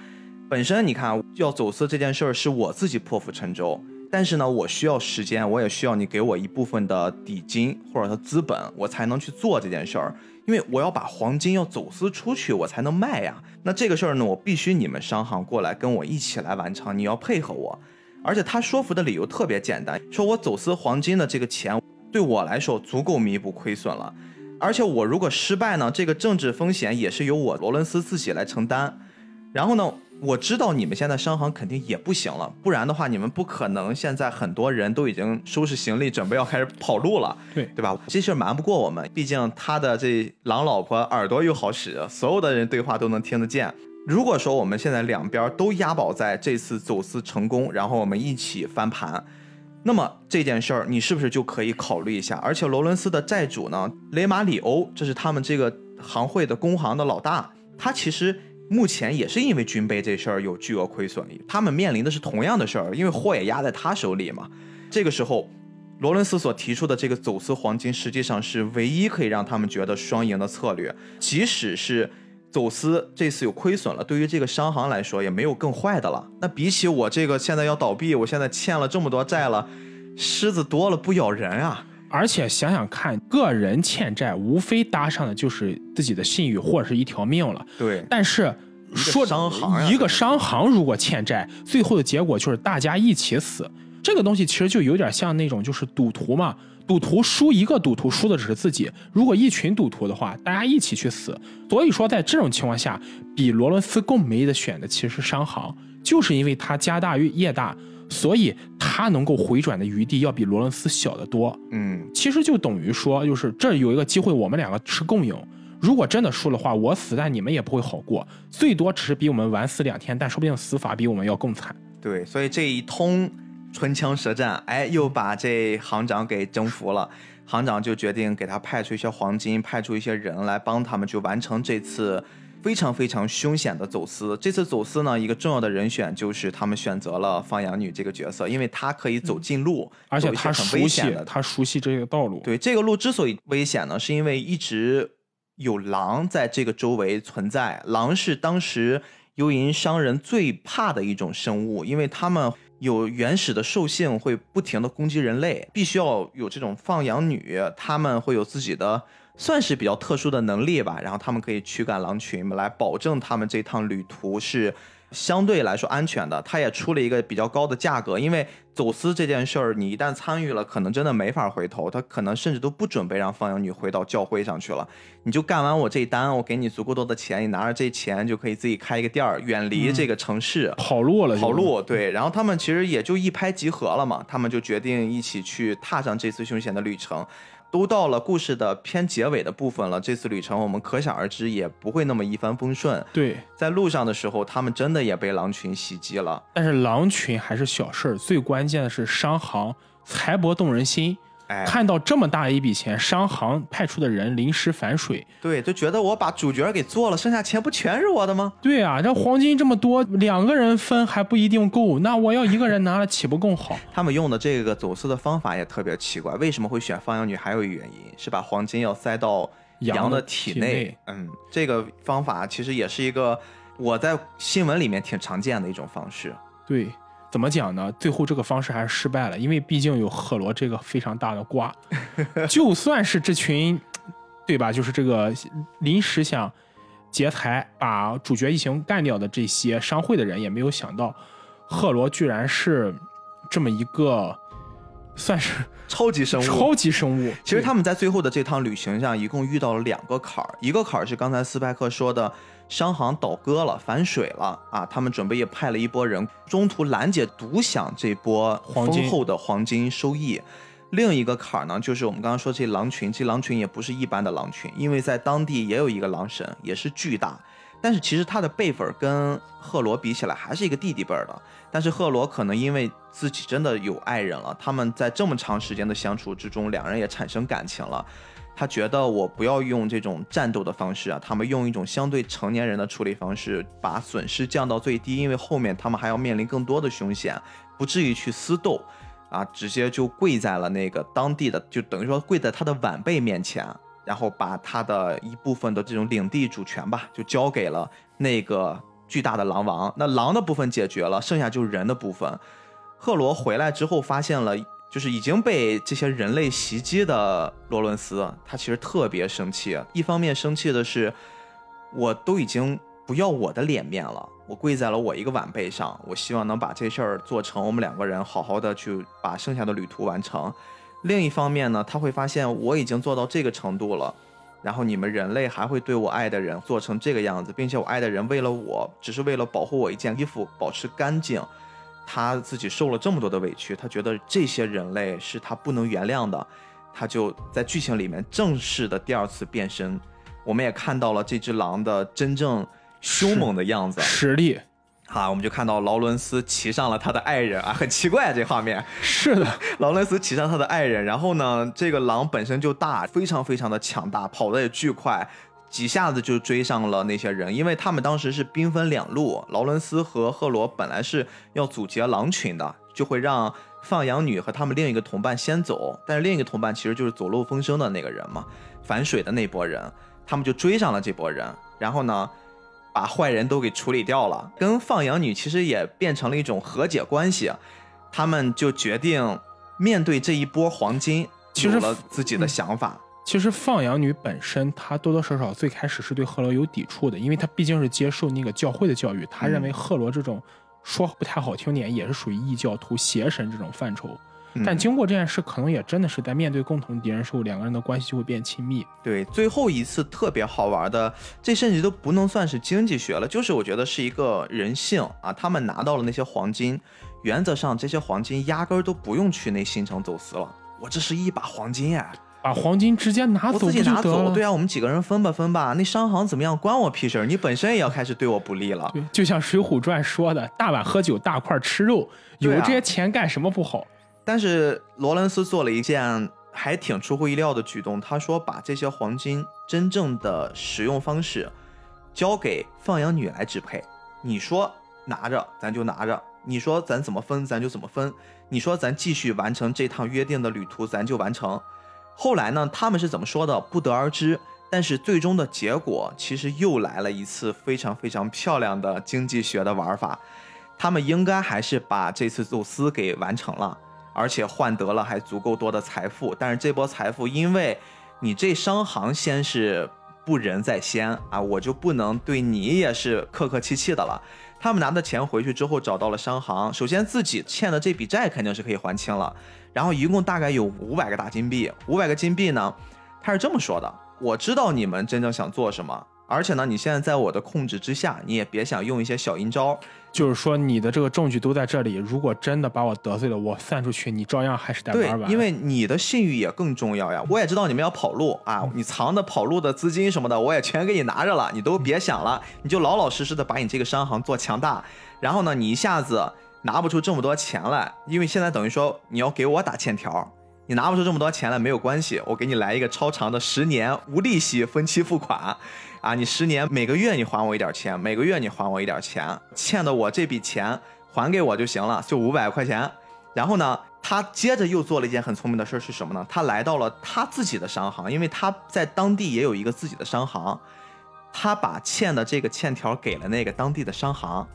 本身你看要走私这件事儿是我自己破釜沉舟。但是呢，我需要时间，我也需要你给我一部分的底金或者说资本，我才能去做这件事儿。因为我要把黄金要走私出去，我才能卖呀。那这个事儿呢，我必须你们商行过来跟我一起来完成，你要配合我。而且他说服的理由特别简单，说我走私黄金的这个钱对我来说足够弥补亏损了。而且我如果失败呢，这个政治风险也是由我罗伦斯自己来承担。然后呢？我知道你们现在商行肯定也不行了，不然的话，你们不可能现在很多人都已经收拾行李，准备要开始跑路了，对对吧？这事儿瞒不过我们，毕竟他的这狼老婆耳朵又好使，所有的人对话都能听得见。如果说我们现在两边都押宝在这次走私成功，然后我们一起翻盘，那么这件事儿你是不是就可以考虑一下？而且罗伦斯的债主呢，雷马里欧，这是他们这个行会的工行的老大，他其实。目前也是因为军备这事儿有巨额亏损，他们面临的是同样的事儿，因为货也压在他手里嘛。这个时候，罗伦斯所提出的这个走私黄金，实际上是唯一可以让他们觉得双赢的策略。即使是走私这次有亏损了，对于这个商行来说也没有更坏的了。那比起我这个现在要倒闭，我现在欠了这么多债了，狮子多了不咬人啊。而且想想看，个人欠债无非搭上的就是自己的信誉或者是一条命了。对。但是说商行一个商行如果欠债，最后的结果就是大家一起死。这个东西其实就有点像那种就是赌徒嘛，赌徒输一个赌徒输的只是自己，如果一群赌徒的话，大家一起去死。所以说在这种情况下，比罗伦斯更没得选的其实是商行，就是因为他家大业大。所以他能够回转的余地要比罗伦斯小得多。嗯，其实就等于说，就是这有一个机会，我们两个是共赢。如果真的输的话，我死，但你们也不会好过，最多只是比我们晚死两天，但说不定死法比我们要更惨。对，所以这一通唇枪舌战，哎，又把这行长给征服了。行长就决定给他派出一些黄金，派出一些人来帮他们去完成这次。非常非常凶险的走私，这次走私呢，一个重要的人选就是他们选择了放羊女这个角色，因为她可以走近路，而且她很危险的，她熟悉这个道路。对，这个路之所以危险呢，是因为一直有狼在这个周围存在。狼是当时幽银商人最怕的一种生物，因为他们有原始的兽性，会不停的攻击人类，必须要有这种放羊女，他们会有自己的。算是比较特殊的能力吧，然后他们可以驱赶狼群，来保证他们这趟旅途是相对来说安全的。他也出了一个比较高的价格，因为走私这件事儿，你一旦参与了，可能真的没法回头。他可能甚至都不准备让放羊女回到教会上去了。你就干完我这一单，我给你足够多的钱，你拿着这钱就可以自己开一个店儿，远离这个城市，跑路了。跑路，对。然后他们其实也就一拍即合了嘛，他们就决定一起去踏上这次凶险的旅程。都到了故事的偏结尾的部分了，这次旅程我们可想而知也不会那么一帆风顺。对，在路上的时候，他们真的也被狼群袭击了。但是狼群还是小事儿，最关键的是商行财帛动人心，哎，看到这么大一笔钱，商行派出的人临时反水，对，就觉得我把主角给做了，剩下钱不全是我的吗？对啊，这黄金这么多，两个人分还不一定够，那我要一个人拿了，岂不更好？他们用的这个走私的方法也特别奇怪，为什么会选放羊女？还有一个原因是把黄金要塞到羊的体体内嗯，这个方法其实也是一个我在新闻里面挺常见的一种方式。对，怎么讲呢？最后这个方式还是失败了，因为毕竟有赫罗这个非常大的瓜。就算是这群，对吧？就是这个临时想劫财把主角一行干掉的这些商会的人，也没有想到赫罗居然是这么一个算是 超级生物，超级生物。其实他们在最后的这趟旅行上，一共遇到了两个坎儿，一个坎儿是刚才斯派克说的，商行倒戈了，反水了啊，他们准备也派了一波人，中途拦截独享这波丰厚的黄金收益。另一个坎儿呢，就是我们刚刚说这狼群，这狼群也不是一般的狼群，因为在当地也有一个狼神，也是巨大，但是其实他的辈分跟赫罗比起来还是一个弟弟辈儿的。但是赫罗可能因为自己真的有爱人了，他们在这么长时间的相处之中，两人也产生感情了。他觉得我不要用这种战斗的方式啊，他们用一种相对成年人的处理方式，把损失降到最低，因为后面他们还要面临更多的凶险，不至于去私斗，啊，直接就跪在了那个当地的，就等于说跪在他的晚辈面前，然后把他的一部分的这种领地主权吧，就交给了那个巨大的狼王。那狼的部分解决了，剩下就是人的部分。赫罗回来之后发现了。就是已经被这些人类袭击的罗伦斯，他其实特别生气。一方面生气的是，我都已经不要我的脸面了，我跪在了我一个晚辈上，我希望能把这事儿做成，我们两个人好好的去把剩下的旅途完成。另一方面呢，他会发现我已经做到这个程度了，然后你们人类还会对我爱的人做成这个样子，并且我爱的人为了我，只是为了保护我一件衣服保持干净。他自己受了这么多的委屈，他觉得这些人类是他不能原谅的，他就在剧情里面正式的第二次变身。我们也看到了这只狼的真正凶猛的样子，实力。啊，我们就看到劳伦斯骑上了他的爱人啊，很奇怪这画面。是的，劳伦斯骑上他的爱人，然后呢，这个狼本身就大，非常非常的强大，跑得也巨快。几下子就追上了那些人，因为他们当时是兵分两路，劳伦斯和赫罗本来是要阻截狼群的，就会让放羊女和他们另一个同伴先走，但是另一个同伴其实就是走漏风声的那个人嘛，反水的那波人，他们就追上了这波人，然后呢，把坏人都给处理掉了，跟放羊女其实也变成了一种和解关系，他们就决定面对这一波黄金，有了自己的想法。其实放羊女本身，她多多少少最开始是对赫罗有抵触的，因为她毕竟是接受那个教会的教育，她认为赫罗这种说不太好听点，也是属于异教徒、邪神这种范畴。但经过这件事，可能也真的是在面对共同敌人时候，两个人的关系就会变亲密。对，最后一次特别好玩的，这甚至都不能算是经济学了，就是我觉得是一个人性啊。他们拿到了那些黄金，原则上这些黄金压根儿都不用去那新城走私了。我这是一把黄金呀！把黄金直接拿走我自己拿走，对啊，啊，我们几个人分吧分吧。那商行怎么样关我屁事儿？你本身也要开始对我不利了。对，就像《水浒传》说的，大碗喝酒，大块吃肉，有这些钱干什么不好？但是罗伦斯做了一件还挺出乎意料的举动，他说把这些黄金真正的使用方式交给放羊女来支配。你说拿着咱就拿着，你说咱怎么分咱就怎么分，你说咱继续完成这趟约定的旅途咱就完成。后来呢，他们是怎么说的不得而知。但是最终的结果其实又来了一次非常非常漂亮的经济学的玩法，他们应该还是把这次走私给完成了。而且换得了还足够多的财富，但是这波财富，因为你这商行先是不仁在先啊，我就不能对你也是客客气气的了。他们拿的钱回去之后，找到了商行，首先自己欠的这笔债肯定是可以还清了，然后一共大概有五百个大金币，五百个金币呢，他是这么说的：我知道你们真正想做什么，而且呢，你现在在我的控制之下，你也别想用一些小阴招。就是说，你的这个证据都在这里，如果真的把我得罪了，我散出去，你照样还是得对玩，完。因为你的信誉也更重要呀。我也知道你们要跑路啊，你藏的跑路的资金什么的，我也全给你拿着了，你都别想了，你就老老实实的把你这个商行做强大。然后呢，你一下子拿不出这么多钱来，因为现在等于说你要给我打欠条，你拿不出这么多钱来没有关系，我给你来一个超长的十年无利息分期付款，啊，你十年每个月你还我一点钱，每个月你还我一点钱，欠的我这笔钱还给我就行了，就五百块钱。然后呢，他接着又做了一件很聪明的事儿是什么呢？他来到了他自己的商行，因为他在当地也有一个自己的商行，他把欠的这个欠条给了那个当地的商行，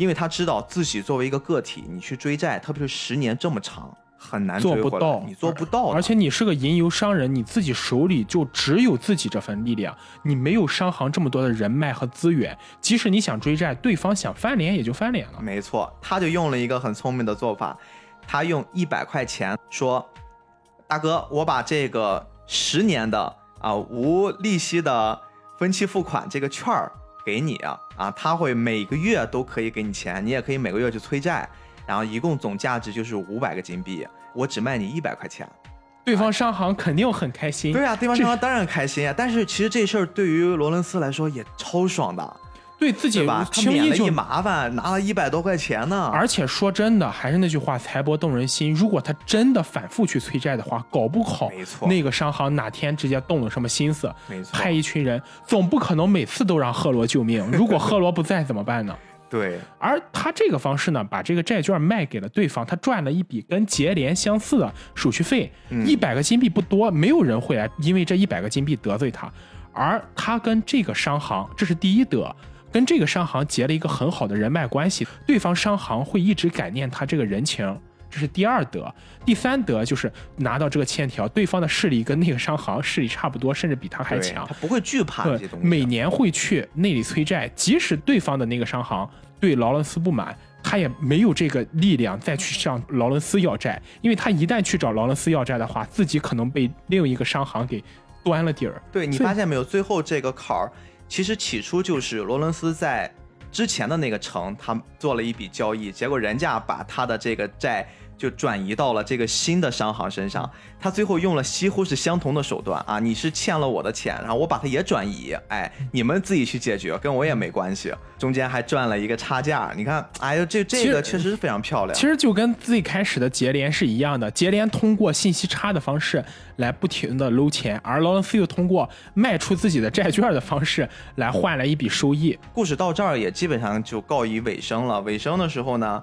因为他知道自己作为一个个体，你去追债，特别是十年这么长。很难做不到，你做不到，而且你是个吟游商人，你自己手里就只有自己这份力量，你没有商行这么多的人脉和资源，即使你想追债，对方想翻脸也就翻脸了。没错，他就用了一个很聪明的做法，他用一百块钱说：“大哥，我把这个十年的啊无利息的分期付款这个券儿给你啊，啊，他会每个月都可以给你钱，你也可以每个月去催债。”然后一共总价值就是五百个金币，我只卖你一百块钱，对方商行肯定很开心。对啊，对方商行当然开心啊。但是其实这事儿对于罗伦斯来说也超爽的，对自己吧，他免了一麻烦，拿了一百多块钱呢。而且说真的，还是那句话，财帛动人心。如果他真的反复去催债的话，搞不好，没错，那个商行哪天直接动了什么心思，没错，派一群人，总不可能每次都让赫罗救命。如果赫罗不在怎么办呢？对，而他这个方式呢，把这个债券卖给了对方，他赚了一笔跟结连相似的手续费，一百个金币不多，没有人会来因为这一百个金币得罪他。而他跟这个商行，这是第一德，跟这个商行结了一个很好的人脉关系，对方商行会一直感念他这个人情。这是第二德，第三德就是拿到这个欠条，对方的势力跟那个商行势力差不多，甚至比他还强，他不会惧怕这些东西。每年会去那里催债，即使对方的那个商行对劳伦斯不满，他也没有这个力量再去向劳伦斯要债，因为他一旦去找劳伦斯要债的话，自己可能被另一个商行给端了底儿。对你发现没有？最后这个坎儿，其实起初就是罗伦斯在之前的那个城，他做了一笔交易，结果人家把他的这个债。就转移到了这个新的商行身上，他最后用了几乎是相同的手段啊！你是欠了我的钱，然后我把它也转移，哎，你们自己去解决，跟我也没关系。中间还赚了一个差价，你看，哎呦，这这个确实是非常漂亮。其实就跟最开始的结联是一样的，结联通过信息差的方式来不停的搂钱，而劳伦斯又通过卖出自己的债券的方式来换来一笔收益。故事到这儿也基本上就告以尾声了。尾声的时候呢？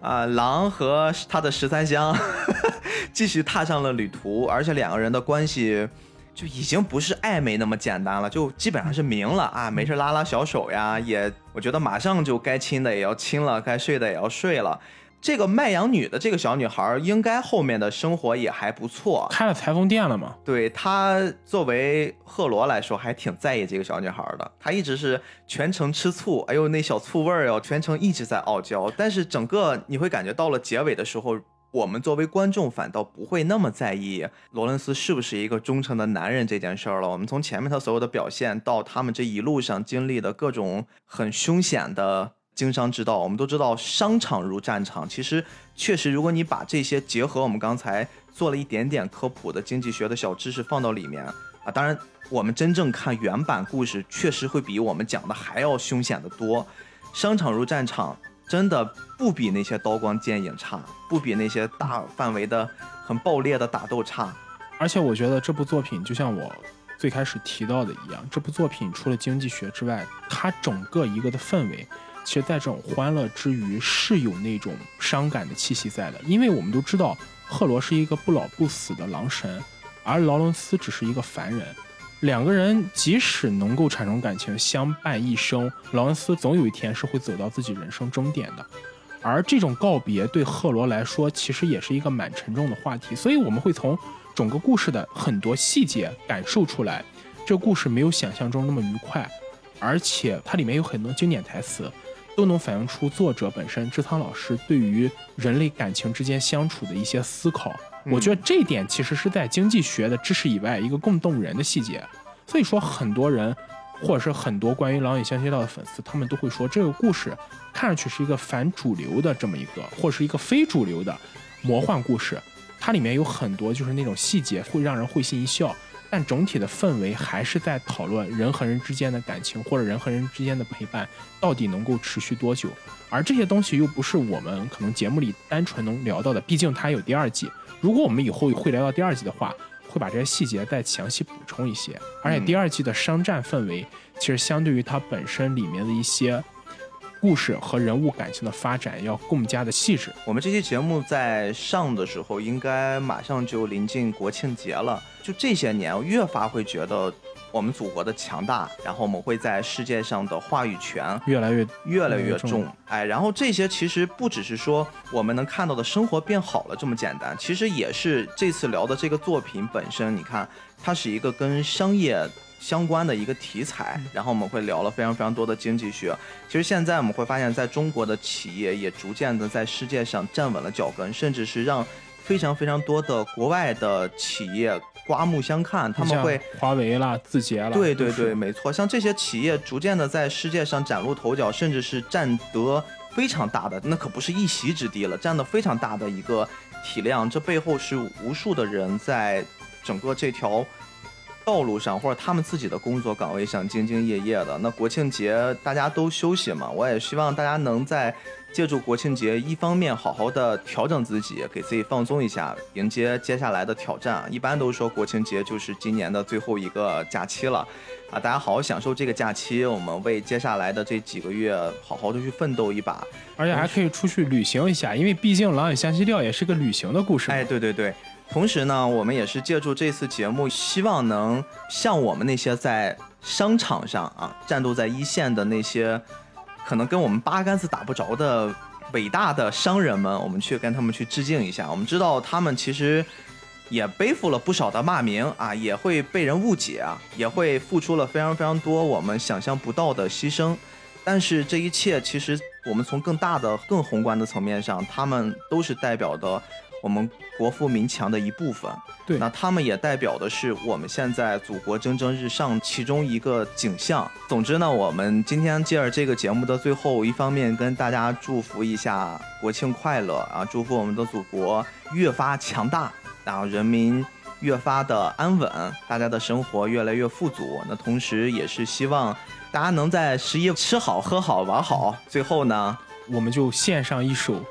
啊，狼和他的十三香 继续踏上了旅途，而且两个人的关系就已经不是暧昧那么简单了，就基本上是明了啊，没事拉拉小手呀，也我觉得马上就该亲的也要亲了，该睡的也要睡了。这个卖羊女的这个小女孩，应该后面的生活也还不错，开了裁缝店了吗？对她作为赫罗来说，还挺在意这个小女孩的。她一直是全程吃醋，哎呦那小醋味儿哟，全程一直在傲娇。但是整个你会感觉到了结尾的时候，我们作为观众反倒不会那么在意罗伦斯是不是一个忠诚的男人这件事儿了。我们从前面他所有的表现，到他们这一路上经历的各种很凶险的。经商之道，我们都知道商场如战场。其实，确实，如果你把这些结合我们刚才做了一点点科普的经济学的小知识放到里面啊，当然，我们真正看原版故事，确实会比我们讲的还要凶险的多。商场如战场，真的不比那些刀光剑影差，不比那些大范围的很爆裂的打斗差。而且，我觉得这部作品就像我最开始提到的一样，这部作品除了经济学之外，它整个一个的氛围。其实，在这种欢乐之余，是有那种伤感的气息在的。因为我们都知道，赫罗是一个不老不死的狼神，而劳伦斯只是一个凡人。两个人即使能够产生感情，相伴一生，劳伦斯总有一天是会走到自己人生终点的。而这种告别对赫罗来说，其实也是一个蛮沉重的话题。所以，我们会从整个故事的很多细节感受出来，这故事没有想象中那么愉快，而且它里面有很多经典台词。都能反映出作者本身志仓老师对于人类感情之间相处的一些思考。我觉得这一点其实是在经济学的知识以外一个更动人的细节。所以说，很多人或者是很多关于《狼与香街道》的粉丝，他们都会说这个故事看上去是一个反主流的这么一个，或者是一个非主流的魔幻故事。它里面有很多就是那种细节会让人会心一笑。但总体的氛围还是在讨论人和人之间的感情，或者人和人之间的陪伴到底能够持续多久。而这些东西又不是我们可能节目里单纯能聊到的，毕竟它有第二季。如果我们以后会聊到第二季的话，会把这些细节再详细补充一些。而且第二季的商战氛围，其实相对于它本身里面的一些故事和人物感情的发展要更加的细致。我们这期节目在上的时候，应该马上就临近国庆节了。就这些年，越发会觉得。我们祖国的强大，然后我们会在世界上的话语权越来越越来越重，哎，然后这些其实不只是说我们能看到的生活变好了这么简单，其实也是这次聊的这个作品本身，你看它是一个跟商业相关的一个题材，然后我们会聊了非常非常多的经济学。其实现在我们会发现，在中国的企业也逐渐的在世界上站稳了脚跟，甚至是让非常非常多的国外的企业。刮目相看，他们会华为啦、字节啦，对对对，没错，像这些企业逐渐的在世界上崭露头角，甚至是占得非常大的，那可不是一席之地了，占得非常大的一个体量。这背后是无数的人在整个这条道路上，或者他们自己的工作岗位上兢兢业业的。那国庆节大家都休息嘛，我也希望大家能在。借助国庆节，一方面好好的调整自己，给自己放松一下，迎接接下来的挑战。一般都说国庆节就是今年的最后一个假期了，啊，大家好好享受这个假期，我们为接下来的这几个月好好的去奋斗一把，而且还可以出去旅行一下，因为毕竟《狼与香西调》也是个旅行的故事。哎，对对对，同时呢，我们也是借助这次节目，希望能像我们那些在商场上啊战斗在一线的那些。可能跟我们八竿子打不着的伟大的商人们，我们去跟他们去致敬一下。我们知道他们其实也背负了不少的骂名啊，也会被人误解啊，也会付出了非常非常多我们想象不到的牺牲。但是这一切，其实我们从更大的、更宏观的层面上，他们都是代表的。我们国富民强的一部分，对，那他们也代表的是我们现在祖国蒸蒸日上其中一个景象。总之呢，我们今天借着这个节目的最后，一方面跟大家祝福一下国庆快乐啊，祝福我们的祖国越发强大，然后人民越发的安稳，大家的生活越来越富足。那同时也是希望大家能在十一吃好喝好玩好。最后呢，我们就献上一首。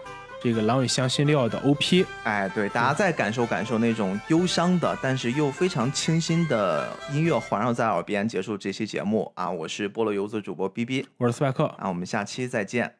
这个《狼与香辛料》的 OP，哎，对，大家再感受感受那种忧伤的，但是又非常清新的音乐环绕在耳边，结束这期节目啊！我是菠萝游子主播 B B，我是斯派克啊，我们下期再见。